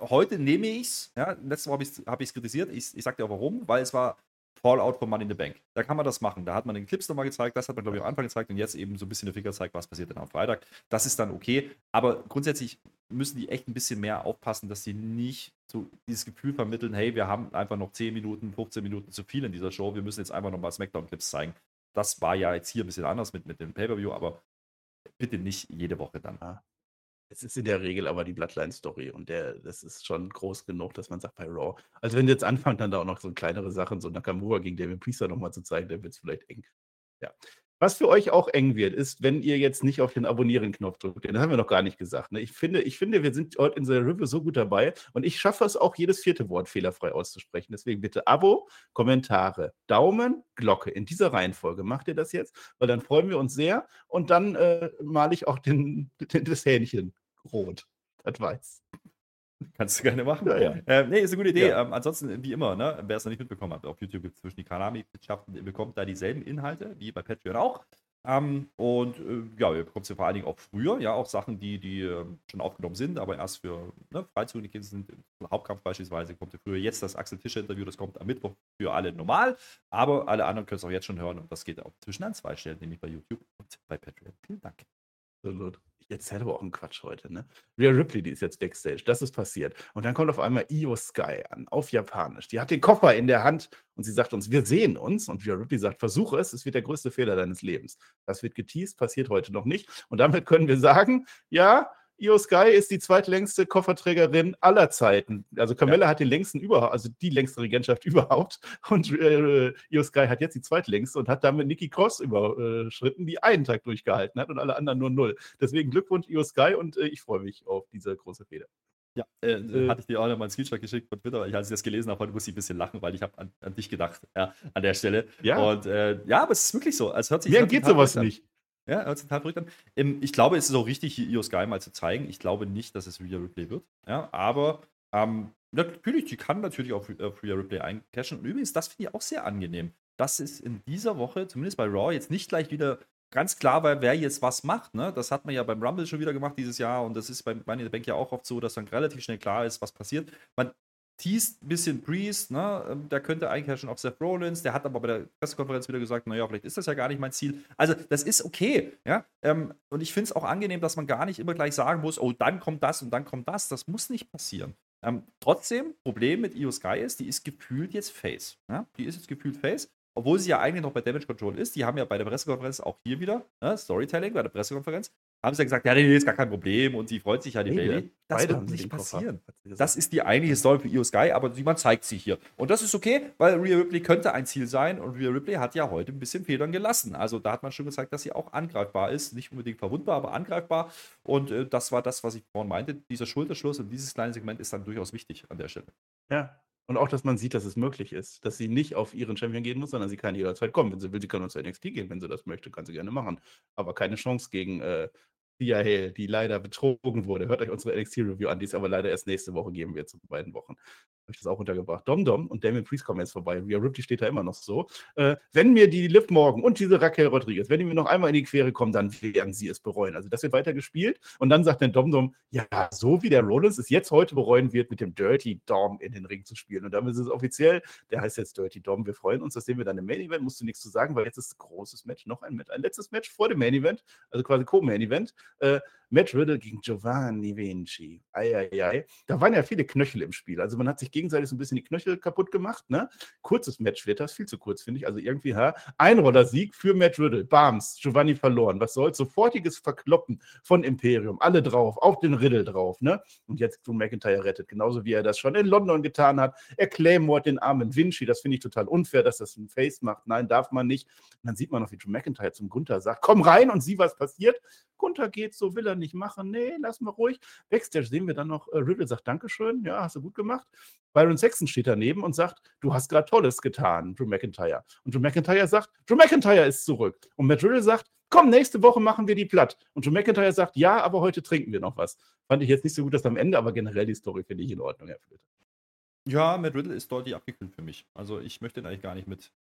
heute nehme ich es, ja, letzte Woche habe ich es kritisiert, ich, ich sage dir auch warum, weil es war Fallout von Money in the Bank. Da kann man das machen. Da hat man den Clips nochmal gezeigt, das hat man, glaube ich, am Anfang gezeigt und jetzt eben so ein bisschen der Finger zeigt, was passiert denn am Freitag. Das ist dann okay. Aber grundsätzlich müssen die echt ein bisschen mehr aufpassen, dass sie nicht so dieses Gefühl vermitteln, hey, wir haben einfach noch 10 Minuten, 15 Minuten zu viel in dieser Show, wir müssen jetzt einfach nochmal Smackdown-Clips zeigen. Das war ja jetzt hier ein bisschen anders mit, mit dem Pay-Per-View, aber bitte nicht jede Woche dann. Es ist in der Regel aber die Bloodline-Story und der, das ist schon groß genug, dass man sagt bei Raw. Also wenn jetzt anfangen, dann da auch noch so kleinere Sachen, so Nakamura gegen David Priester nochmal zu zeigen, dann wird es vielleicht eng. Ja. Was für euch auch eng wird, ist, wenn ihr jetzt nicht auf den Abonnieren-Knopf drückt. Den haben wir noch gar nicht gesagt. Ne? Ich, finde, ich finde, wir sind heute in der Review so gut dabei und ich schaffe es auch, jedes vierte Wort fehlerfrei auszusprechen. Deswegen bitte Abo, Kommentare, Daumen, Glocke. In dieser Reihenfolge macht ihr das jetzt, weil dann freuen wir uns sehr und dann äh, male ich auch den, den, das Hähnchen rot. Das weiß. Kannst du gerne machen. Ja, ja. Äh, nee, ist eine gute Idee. Ja. Ähm, ansonsten, wie immer, ne, wer es noch nicht mitbekommen hat, auf YouTube gibt es zwischen die Kanalmitgliedschaften, ihr bekommt da dieselben Inhalte wie bei Patreon auch. Ähm, und äh, ja, ihr bekommt sie vor allen Dingen auch früher, ja, auch Sachen, die, die ähm, schon aufgenommen sind, aber erst für ne, Freizügige sind. Hauptkampf beispielsweise kommt ihr früher. Jetzt das Axel Tischer Interview, das kommt am Mittwoch für alle normal, aber alle anderen können es auch jetzt schon hören und das geht auch zwischen an zwei Stellen, nämlich bei YouTube und bei Patreon. Vielen Dank. Absolut. Ich erzähle aber auch einen Quatsch heute, ne? Rhea Ripley, die ist jetzt Backstage, das ist passiert. Und dann kommt auf einmal Io Sky an, auf Japanisch. Die hat den Koffer in der Hand und sie sagt uns, wir sehen uns. Und Rhea Ripley sagt, versuche es, es wird der größte Fehler deines Lebens. Das wird geteased, passiert heute noch nicht. Und damit können wir sagen, ja, Io Sky ist die zweitlängste Kofferträgerin aller Zeiten. Also Carmella hat den längsten überhaupt, also die längste Regentschaft überhaupt. Und äh, Io Sky hat jetzt die zweitlängste und hat damit Nikki Cross überschritten, die einen Tag durchgehalten hat und alle anderen nur null. Deswegen Glückwunsch Io Sky und äh, ich freue mich auf diese große Feder. Ja, äh, Äh. hatte ich dir auch noch mal einen Screenshot geschickt von Twitter, weil ich, als ich das gelesen habe, heute musste ich ein bisschen lachen, weil ich habe an, an dich gedacht, ja, an der Stelle. Ja. Und äh, ja, aber es ist wirklich so. Es hört sich, Mir geht sowas an. nicht. Ja, hört sich total verrückt an. Ähm, ich glaube, es ist auch richtig, hier Io Sky mal zu zeigen. Ich glaube nicht, dass es Rhea Ripley wird. Ja, aber ähm, natürlich, die kann natürlich auf, auf Rhea Ripley eincashen. Und übrigens, das finde ich auch sehr angenehm. Das ist in dieser Woche, zumindest bei Raw, jetzt nicht gleich wieder ganz klar war, wer jetzt was macht. Ne? Das hat man ja beim Rumble schon wieder gemacht dieses Jahr und das ist beim Money in the Bank ja auch oft so, dass dann relativ schnell klar ist, was passiert. Man teast ein bisschen Priest, ne? Ähm, der könnte eigentlich ja schon auf Seth Rollins, der hat aber bei der Pressekonferenz wieder gesagt, naja, vielleicht ist das ja gar nicht mein Ziel. Also, das ist okay, ja. Ähm, und ich finde es auch angenehm, dass man gar nicht immer gleich sagen muss, oh, dann kommt das und dann kommt das. Das muss nicht passieren. Ähm, trotzdem, Problem mit Io Sky ist, die ist gefühlt jetzt Face. Ja? Die ist jetzt gefühlt Face obwohl sie ja eigentlich noch bei Damage Control ist, die haben ja bei der Pressekonferenz auch hier wieder, ne, Storytelling bei der Pressekonferenz, haben sie ja gesagt, ja, nee, ist gar kein Problem und sie freut sich ja die nee, Bailey. Das wird nicht passieren. Das ist die eigentliche Story für Io Sky, aber man zeigt sie hier. Und das ist okay, weil Rhea Ripley könnte ein Ziel sein und Rhea Ripley hat ja heute ein bisschen Federn gelassen. Also da hat man schon gezeigt, dass sie auch angreifbar ist. Nicht unbedingt verwundbar, aber angreifbar. Und äh, das war das, was ich vorhin meinte. Dieser Schulterschluss und dieses kleine Segment ist dann durchaus wichtig an der Stelle. Ja, und auch, dass man sieht, dass es möglich ist, dass sie nicht auf ihren Champion gehen muss, sondern sie kann jederzeit kommen. Wenn sie will, sie kann uns zu NXT gehen, wenn sie das möchte, kann sie gerne machen. Aber keine Chance gegen äh, Thea Hale, die leider betrogen wurde. Hört euch unsere NXT-Review an, die es aber leider erst nächste Woche geben wird, zu beiden Wochen ich das auch untergebracht. Dom Dom und Damien Priest kommen jetzt vorbei. Rhea Ripley steht da immer noch so. Äh, wenn mir die Liv Morgan und diese Raquel Rodriguez, wenn die mir noch einmal in die Quere kommen, dann werden sie es bereuen. Also das wird weiter gespielt. Und dann sagt Dom Dom, ja, so wie der Rollins es jetzt heute bereuen wird, mit dem Dirty Dom in den Ring zu spielen. Und damit ist es offiziell, der heißt jetzt Dirty Dom. Wir freuen uns, das sehen wir dann im Main Event. Musst du nichts zu sagen, weil jetzt ist ein großes Match, noch ein Match, ein letztes Match vor dem Main Event, also quasi Co-Main Event. Äh, Matt Riddle gegen Giovanni Vinci. Eieiei. Da waren ja viele Knöchel im Spiel. Also man hat sich gegenseitig so ein bisschen die Knöchel kaputt gemacht. Ne? Kurzes Match wird das, viel zu kurz, finde ich. Also irgendwie, ha, Einroller-Sieg für Matt Riddle. Bams, Giovanni verloren. Was soll's? Sofortiges Verkloppen von Imperium. Alle drauf, auf den Riddle drauf. Ne? Und jetzt Drew McIntyre rettet, genauso wie er das schon in London getan hat. Er Claymore den armen Vinci. Das finde ich total unfair, dass das ein Face macht. Nein, darf man nicht. Und dann sieht man noch, wie Drew McIntyre zum Gunther sagt: Komm rein und sieh, was passiert. Gunther geht, so will er nicht machen. Nee, lass mal ruhig. Backstage sehen wir dann noch, äh, Riddle sagt Dankeschön, ja, hast du gut gemacht. Byron Sexton steht daneben und sagt, du hast gerade Tolles getan, Drew McIntyre. Und Drew McIntyre sagt, Drew McIntyre ist zurück. Und Matt Riddle sagt, komm, nächste Woche machen wir die platt. Und Drew McIntyre sagt, ja, aber heute trinken wir noch was. Fand ich jetzt nicht so gut, dass am Ende, aber generell die Story finde ich in Ordnung, Herr. Ja, Matt Riddle ist deutlich abgekühlt für mich. Also ich möchte ihn eigentlich gar nicht mit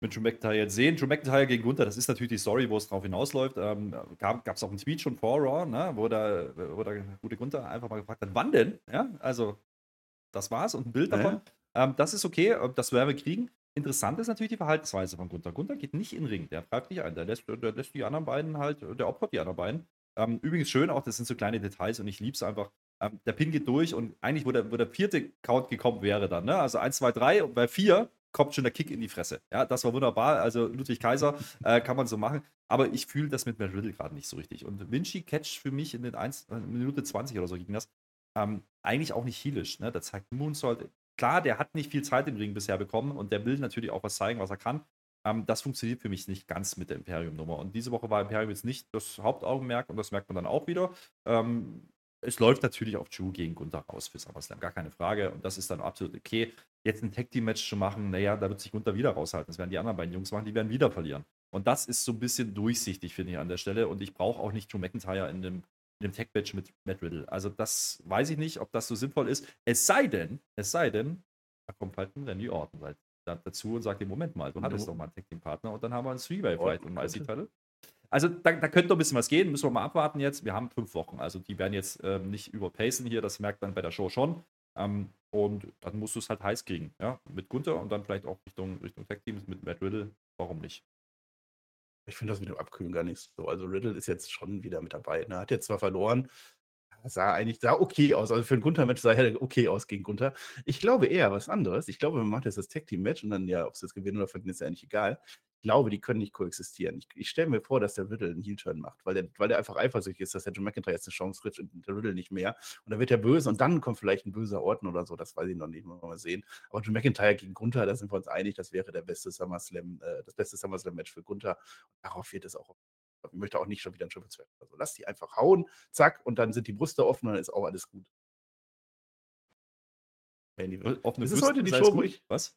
mit Drew McIntyre jetzt sehen. Drew McIntyre gegen Gunther, das ist natürlich die Story, wo es drauf hinausläuft. Ähm, gab es auch einen Tweet schon vor Raw, ne, wo, der, wo der gute Gunther einfach mal gefragt hat, wann denn? Ja, also das war's und ein Bild davon. Ja. Ähm, das ist okay, das werden wir kriegen. Interessant ist natürlich die Verhaltensweise von Gunther. Gunther geht nicht in den Ring, der greift nicht ein, der lässt, der lässt die anderen beiden halt, der opfert die anderen beiden. Ähm, übrigens schön auch, das sind so kleine Details und ich liebe es einfach. Ähm, der Pin geht durch und eigentlich, wo der, wo der vierte Count gekommen wäre dann, ne? also 1, 2, 3 und bei 4 kommt schon der Kick in die Fresse. Ja, das war wunderbar. Also Ludwig Kaiser äh, kann man so machen. Aber ich fühle das mit Matt Riddle gerade nicht so richtig. Und Vinci catcht für mich in den 1, äh, Minute 20 oder so ging das. Ähm, eigentlich auch nicht heelisch. Ne? Das zeigt Moonsault. Klar, der hat nicht viel Zeit im Ring bisher bekommen und der will natürlich auch was zeigen, was er kann. Ähm, das funktioniert für mich nicht ganz mit der Imperium-Nummer. Und diese Woche war Imperium jetzt nicht das Hauptaugenmerk und das merkt man dann auch wieder. Ähm, es läuft natürlich auf Drew gegen Gunther raus für SummerSlam, gar keine Frage. Und das ist dann absolut okay. Jetzt ein Tag-Team-Match zu machen, naja, da wird sich Gunther wieder raushalten. Das werden die anderen beiden Jungs machen, die werden wieder verlieren. Und das ist so ein bisschen durchsichtig, finde ich, an der Stelle. Und ich brauche auch nicht Drew McIntyre in dem, in dem Tag-Match mit Matt Riddle. Also, das weiß ich nicht, ob das so sinnvoll ist. Es sei denn, es sei denn, da kommt halt ein Randy Orton halt dazu und sagt: Moment mal, du hattest doch mal einen Tag-Team-Partner und dann haben wir einen Three-Way vielleicht um IC-Title. Also da, da, könnte noch ein bisschen was gehen, müssen wir mal abwarten jetzt. Wir haben fünf Wochen, also die werden jetzt ähm, nicht überpacen hier, das merkt man bei der Show schon. Ähm, und dann musst du es halt heiß kriegen, ja, mit Gunther und dann vielleicht auch Richtung, Richtung Tag Teams mit Matt Riddle. Warum nicht? Ich finde das mit dem Abkühlen gar nicht so. Also Riddle ist jetzt schon wieder mit dabei. Ne? Hat jetzt zwar verloren, sah eigentlich sah okay aus. Also für ein Gunther-Match sah er okay aus gegen Gunther. Ich glaube eher was anderes. Ich glaube, man macht jetzt das Tag-Team-Match und dann, ja, ob es jetzt gewinnen oder verlieren, ist ja eigentlich egal glaube, die können nicht koexistieren. Ich, ich stelle mir vor, dass der Riddle einen Heel-Turn macht, weil der, weil der einfach eifersüchtig ist, dass der John McIntyre jetzt eine Chance kriegt und der Riddle nicht mehr. Und dann wird er böse und dann kommt vielleicht ein böser Orten oder so, das weiß ich noch nicht, mal sehen. Aber John McIntyre gegen Gunther, da sind wir uns einig, das wäre der beste SummerSlam, äh, das beste SummerSlam-Match für Gunther. Und darauf wird es auch. Ich möchte auch nicht schon wieder ein Triple Threat. Also lass die einfach hauen, zack, und dann sind die Brüste offen und dann ist auch alles gut. Offene das ist heute die Show, wo ich. Was?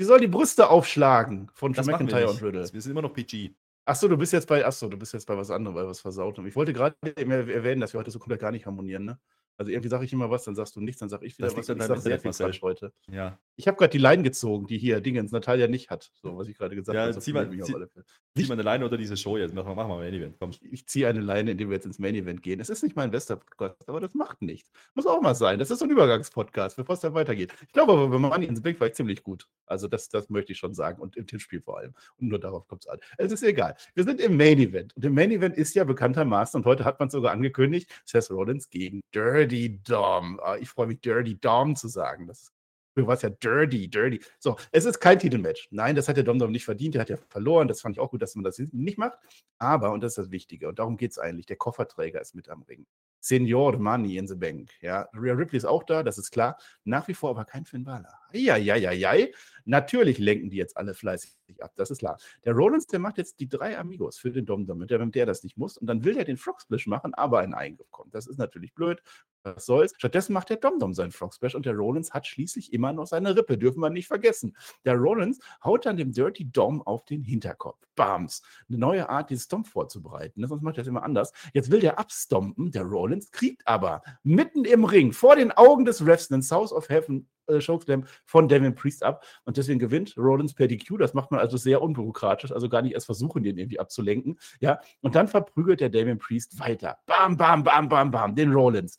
Die soll die Brüste aufschlagen von das McIntyre und Riddle. Wir sind immer noch PG. Achso, du bist jetzt bei, achso, du bist jetzt bei was anderem, bei was Versautem. Ich wollte gerade erwähnen, dass wir heute so komplett gar nicht harmonieren, ne? Also irgendwie sage ich immer was, dann sagst du nichts, dann sage ich wieder Das was. an Ich deinem sag sehr viel Marcel. Quatsch heute. Ja. Ich habe gerade die Line gezogen, die hier Dingens Natalia nicht hat. So, was ich gerade gesagt Ja, habe. so zieh mal- ich mich auf zieh- alle Fälle. Zieh mal eine Leine unter diese Show jetzt. Mach mal, mach mal ein Event. Komm. Ich ziehe eine Leine, indem wir jetzt ins Main Event gehen. Es ist nicht mein bester Podcast, aber das macht nichts. Muss auch mal sein. Das ist so ein Übergangspodcast, bevor es dann weitergeht. Ich glaube aber, bei Money ins Bank war ich ziemlich gut. Also, das, das möchte ich schon sagen. Und im Tippspiel vor allem. Und nur darauf kommt es an. Es ist egal. Wir sind im Main Event. Und im Main Event ist ja bekanntermaßen, und heute hat man es sogar angekündigt, Seth Rollins gegen Dirty Dom. Ah, Ich freue mich, Dirty Dom zu sagen. Das ist war ja dirty, dirty. So, es ist kein Titelmatch. Nein, das hat der Dom Dom nicht verdient. Der hat ja verloren. Das fand ich auch gut, dass man das nicht macht. Aber, und das ist das Wichtige, und darum geht es eigentlich, der Kofferträger ist mit am Ring. Senior Money in the Bank. Ja, Rhea Ripley ist auch da, das ist klar. Nach wie vor aber kein Finn Balor. Eieieiei. Natürlich lenken die jetzt alle fleißig ab, das ist klar. Der Rollins, der macht jetzt die drei Amigos für den Dom damit der, der das nicht muss. Und dann will er den Frog Splash machen, aber ein Eingriff kommt. Das ist natürlich blöd. Was soll's? Stattdessen macht der Dom Dom seinen Frog Splash und der Rollins hat schließlich immer noch seine Rippe, dürfen wir nicht vergessen. Der Rollins haut dann dem Dirty Dom auf den Hinterkopf. Bams. Eine neue Art, diesen Stomp vorzubereiten. ne? Sonst macht er das immer anders. Jetzt will der abstompen, der Rollins, kriegt aber mitten im Ring, vor den Augen des Refs, einen South of Heaven äh, Chokeslam von Devin Priest ab und deswegen gewinnt Rollins per DQ. Das macht man also sehr unbürokratisch, also gar nicht erst versuchen, den irgendwie abzulenken. Ja, und dann verprügelt der Damien Priest weiter. Bam, bam, bam, bam, bam, den Rollins.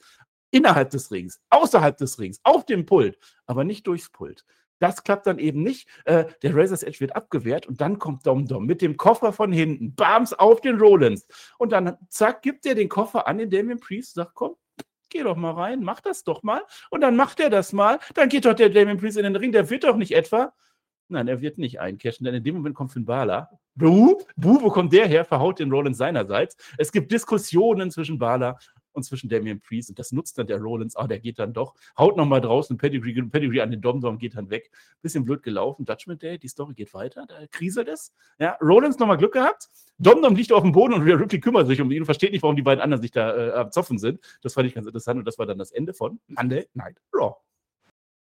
Innerhalb des Rings, außerhalb des Rings, auf dem Pult, aber nicht durchs Pult. Das klappt dann eben nicht. Äh, der Razor's Edge wird abgewehrt und dann kommt Dom Dom mit dem Koffer von hinten, bams auf den Rollins. Und dann, zack, gibt er den Koffer an den Damien Priest, sagt, komm, geh doch mal rein, mach das doch mal. Und dann macht er das mal. Dann geht doch der Damien Priest in den Ring, der wird doch nicht etwa. Nein, er wird nicht eincashen, denn in dem Moment kommt Finn Balor. Buh, Buh, wo kommt der her? Verhaut den Rollins seinerseits. Es gibt Diskussionen zwischen Balor und zwischen Damien Priest und das nutzt dann der Rollins. Ah, der geht dann doch, haut nochmal draußen Pedigree, Pedigree an den Dom-Dom, geht dann weg. Bisschen blöd gelaufen. Judgment Day, die Story geht weiter, da kriselt es. Ja, Rollins nochmal Glück gehabt. Dom-Dom liegt auf dem Boden und Rhea Ripley kümmert sich um ihn und versteht nicht, warum die beiden anderen sich da äh, am Zoffen sind. Das fand ich ganz interessant und das war dann das Ende von Monday Night Raw.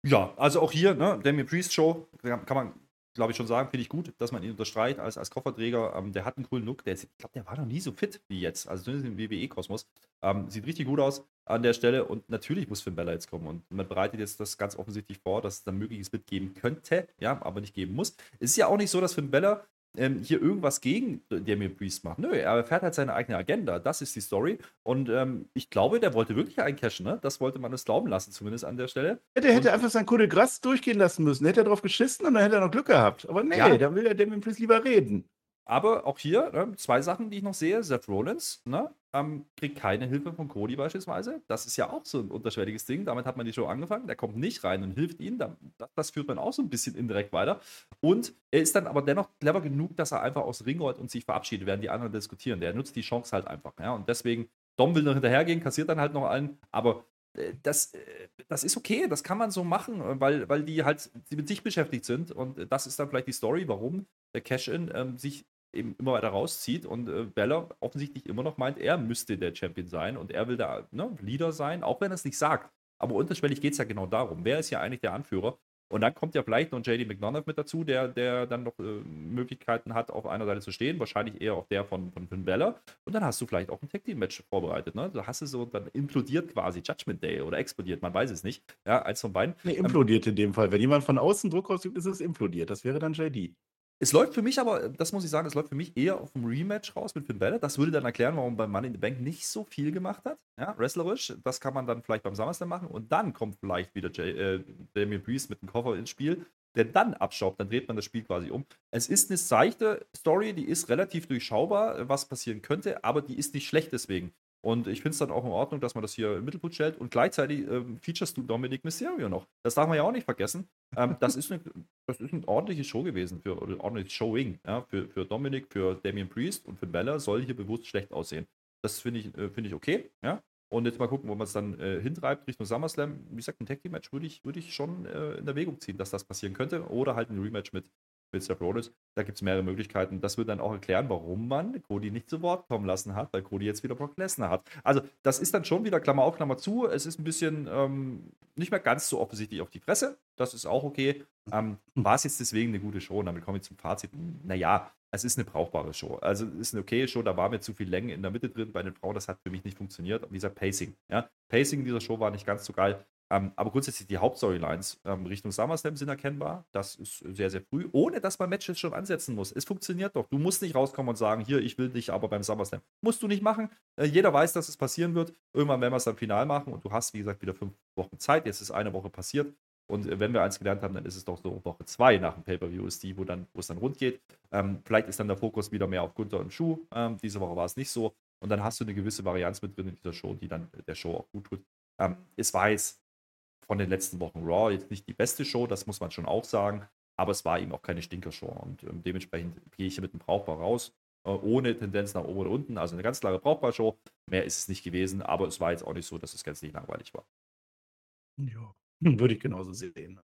Ja, also auch hier, ne, Damien Priest Show, kann kann man, glaube ich, schon sagen, finde ich gut, dass man ihn unterstreicht als, als Kofferträger. Ähm, der hat einen coolen Look. Der ist, ich glaube, der war noch nie so fit wie jetzt. Also zumindest im WWE-Kosmos. Ähm, sieht richtig gut aus an der Stelle. Und natürlich muss Finn Bella jetzt kommen. Und man bereitet jetzt das ganz offensichtlich vor, dass es dann mögliches mitgeben könnte, ja, aber nicht geben muss. Es ist ja auch nicht so, dass Finn Bella ähm, hier irgendwas gegen Damien Priest macht. Nö, er fährt halt seine eigene Agenda. Das ist die Story. Und ähm, ich glaube, der wollte wirklich eincashen. Ne? Das wollte man es glauben lassen, zumindest an der Stelle. Der hätte einfach sein Coup de Grace durchgehen lassen müssen. Hätte er drauf geschissen und dann hätte er noch Glück gehabt. Aber nee, Ja. dann will der Damien Priest lieber reden. Aber auch hier ne, zwei Sachen, die ich noch sehe. Seth Rollins ne, ähm, kriegt keine Hilfe von Cody beispielsweise. Das ist ja auch so ein unterschwelliges Ding. Damit hat man die Show angefangen. Der kommt nicht rein und hilft ihnen. Da- Das, das führt man auch so ein bisschen indirekt weiter. Und er ist dann aber dennoch clever genug, dass er einfach aus Ring rollt und sich verabschiedet, während die anderen diskutieren. Der nutzt die Chance halt einfach. Ja? Und deswegen, Dom will noch hinterhergehen, kassiert dann halt noch einen. Aber äh, das, äh, das ist okay, das kann man so machen, äh, weil, weil die halt mit sich beschäftigt sind. Und das ist dann vielleicht die Story, warum der Cash-In ähm, sich eben immer weiter rauszieht und äh, Bella offensichtlich immer noch meint, er müsste der Champion sein und er will der ne, Leader sein, auch wenn er es nicht sagt. Aber unterschwellig geht es ja genau darum. Wer ist ja eigentlich der Anführer? Und dann kommt ja vielleicht noch JD McDonough mit dazu, der, der dann noch äh, Möglichkeiten hat, auf einer Seite zu stehen. Wahrscheinlich eher auf der von, von Finn Bella. Und dann hast du vielleicht auch ein Tag Team Match vorbereitet. Ne? Da hast du so, dann implodiert quasi Judgment Day oder explodiert, man weiß es nicht. Ja, eins von beiden. Nee, implodiert in dem Fall. Wenn jemand von außen Druck ausübt, ist es implodiert. Das wäre dann JD. Es läuft für mich aber, das muss ich sagen, es läuft für mich eher auf dem Rematch raus mit Finn Balor. Das würde dann erklären, warum beim Money in the Bank nicht so viel gemacht hat. Ja, wrestlerisch. Das kann man dann vielleicht beim SummerSlam machen. Und dann kommt vielleicht wieder Jay, äh, Damien Priest mit dem Koffer ins Spiel, der dann abschraubt. Dann dreht man das Spiel quasi um. Es ist eine seichte Story, die ist relativ durchschaubar, was passieren könnte, aber die ist nicht schlecht deswegen. Und ich finde es dann auch in Ordnung, dass man das hier im Mittelpunkt stellt. Und gleichzeitig ähm, featurest du Dominic Mysterio noch. Das darf man ja auch nicht vergessen. Ähm, das, ist eine, das ist eine ordentliche Show gewesen, für, ordentliches Showing ja, für, für Dominic, für Damien Priest und für Bella soll hier bewusst schlecht aussehen. Das finde ich, äh, find ich okay. Ja? Und jetzt mal gucken, wo man es dann äh, hintreibt Richtung SummerSlam. Wie gesagt, ein Tag Team Match würde ich, würd ich schon äh, in Erwägung ziehen, dass das passieren könnte. Oder halt ein Rematch mit, Seth Rollins. Da gibt es mehrere Möglichkeiten. Das wird dann auch erklären, warum man Cody nicht zu Wort kommen lassen hat, weil Cody jetzt wieder Brock Lesnar hat. Also, das ist dann schon wieder Klammer auf, Klammer zu. Es ist ein bisschen ähm, nicht mehr ganz so offensichtlich auf die Fresse. Das ist auch okay. Ähm, War es jetzt deswegen eine gute Show? Und damit komme ich zum Fazit. Naja, es ist eine brauchbare Show. Also es ist eine okay Show, da war mir zu viel Länge in der Mitte drin. Bei den Frauen, das hat für mich nicht funktioniert. Wie gesagt, Pacing. Ja? Pacing in dieser Show war nicht ganz so geil. Ähm, aber grundsätzlich die Hauptstorylines ähm, Richtung SummerSlam sind erkennbar. Das ist sehr, sehr früh, ohne dass man Matches schon ansetzen muss. Es funktioniert doch. Du musst nicht rauskommen und sagen, hier, ich will dich aber beim SummerSlam. Musst du nicht machen. Äh, jeder weiß, dass es passieren wird. Irgendwann werden wir es dann final machen und du hast, wie gesagt, wieder fünf Wochen Zeit. Jetzt ist eine Woche passiert. Und äh, wenn wir eins gelernt haben, dann ist es doch so Woche zwei nach dem Pay-Per-View ist die, wo, dann, wo es dann rund geht. Ähm, vielleicht ist dann der Fokus wieder mehr auf Gunther und Schuh. Ähm, diese Woche war es nicht so. Und dann hast du eine gewisse Varianz mit drin in dieser Show, die dann der Show auch gut tut. Ähm, es jetzt von den letzten Wochen Raw jetzt nicht die beste Show, das muss man schon auch sagen. Aber es war eben auch keine Stinkershow. Und ähm, dementsprechend gehe ich hier mit einem Brauchbar raus. Äh, ohne Tendenz nach oben oder unten. Also eine ganz klare Brauchbar-Show. Mehr ist es nicht gewesen. Aber es war jetzt auch nicht so, dass es ganz nicht langweilig war. Ja, würde ich genauso sehen.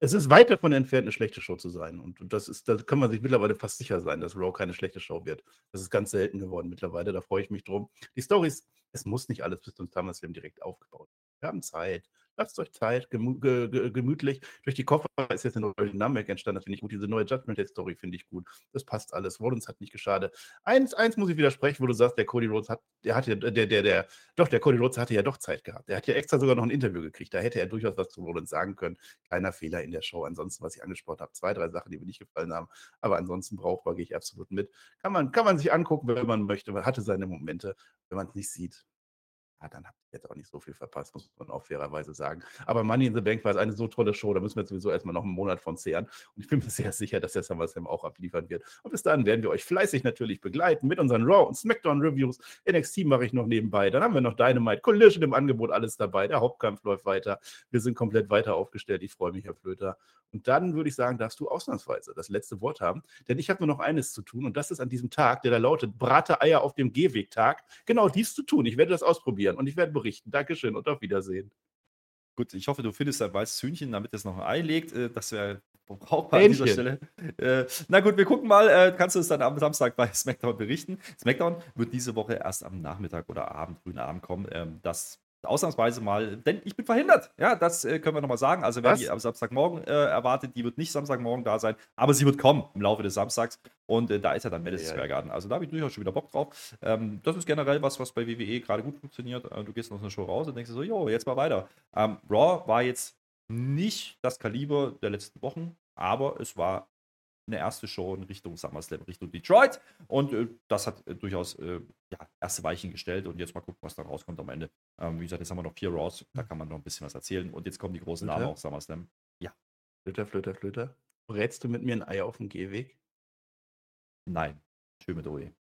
Es ist weit davon entfernt, eine schlechte Show zu sein. Und das ist, da kann man sich mittlerweile fast sicher sein, dass Raw keine schlechte Show wird. Das ist ganz selten geworden mittlerweile. Da freue ich mich drum. Die Stories, es muss nicht alles bis zum SummerSlam direkt aufgebaut. Wir haben Zeit. Lasst euch Zeit, gemü ge ge gemütlich. Durch die Koffer ist jetzt eine neue Dynamik entstanden, das finde ich gut. Diese neue Judgment Day-Story finde ich gut. Das passt alles. Rollins hat nicht geschadet. Eins, eins muss ich widersprechen, wo du sagst, der Cody Rhodes hat, der hatte, der, der, der, doch, der Cody Rhodes hatte ja doch Zeit gehabt. Der hat ja extra sogar noch ein Interview gekriegt. Da hätte er durchaus was zu Rollins sagen können. Kleiner Fehler in der Show. Ansonsten, was ich angesprochen habe, zwei, drei Sachen, die mir nicht gefallen haben. Aber ansonsten brauchbar, gehe ich absolut mit. Kann man, kann man sich angucken, wenn man möchte. Man hatte seine Momente. Wenn man es nicht sieht, ja, dann habt jetzt auch nicht so viel verpasst, muss man auch fairerweise sagen. Aber Money in the Bank war eine so tolle Show, da müssen wir jetzt sowieso erstmal noch einen Monat von zehren. Und ich bin mir sehr sicher, dass der SummerSlam auch abliefern wird. Und bis dahin werden wir euch fleißig natürlich begleiten mit unseren Raw und SmackDown Reviews. NXT mache ich noch nebenbei. Dann haben wir noch Dynamite, Collision im Angebot, alles dabei. Der Hauptkampf läuft weiter. Wir sind komplett weiter aufgestellt. Ich freue mich, Herr Flöter. Und dann würde ich sagen, darfst du ausnahmsweise das letzte Wort haben. Denn ich habe nur noch eines zu tun und das ist an diesem Tag, der da lautet, Brate Eier auf dem Gehweg-Tag, genau dies zu tun. Ich werde das ausprobieren und ich werde berichten. Dankeschön und auf Wiedersehen. Gut, ich hoffe, du findest ein weißes Hühnchen, damit es noch ein Ei legt. Äh, das wäre brauchbar an dieser Stelle. Äh, na gut, wir gucken mal. Äh, kannst du es dann am Samstag bei SmackDown berichten? SmackDown wird diese Woche erst am Nachmittag oder Abend, frühen Abend kommen. Ähm, das ausnahmsweise mal, denn ich bin verhindert. Ja, das äh, können wir nochmal sagen. Also, wer Was? die am Samstagmorgen äh, erwartet, die wird nicht Samstagmorgen da sein, aber sie wird kommen im Laufe des Samstags. Und äh, da ist ja dann Madison Square Garden. Also, da habe ich durchaus schon wieder Bock drauf. Ähm, das ist generell was, was bei WWE gerade gut funktioniert. Äh, du gehst aus einer Show raus und denkst so, jo, jetzt mal weiter. Ähm, Raw war jetzt nicht das Kaliber der letzten Wochen, aber es war eine erste Show in Richtung SummerSlam, Richtung Detroit. Und äh, das hat äh, durchaus äh, ja, erste Weichen gestellt. Und jetzt mal gucken, was da rauskommt am Ende. Ähm, wie gesagt, jetzt haben wir noch vier Raws, da kann man noch ein bisschen was erzählen. Und jetzt kommen die großen Namen auf SummerSlam. Ja. Flöter, Flöter, Flöter. Brätst du mit mir ein Ei auf dem Gehweg? Nein. Schön mit OE.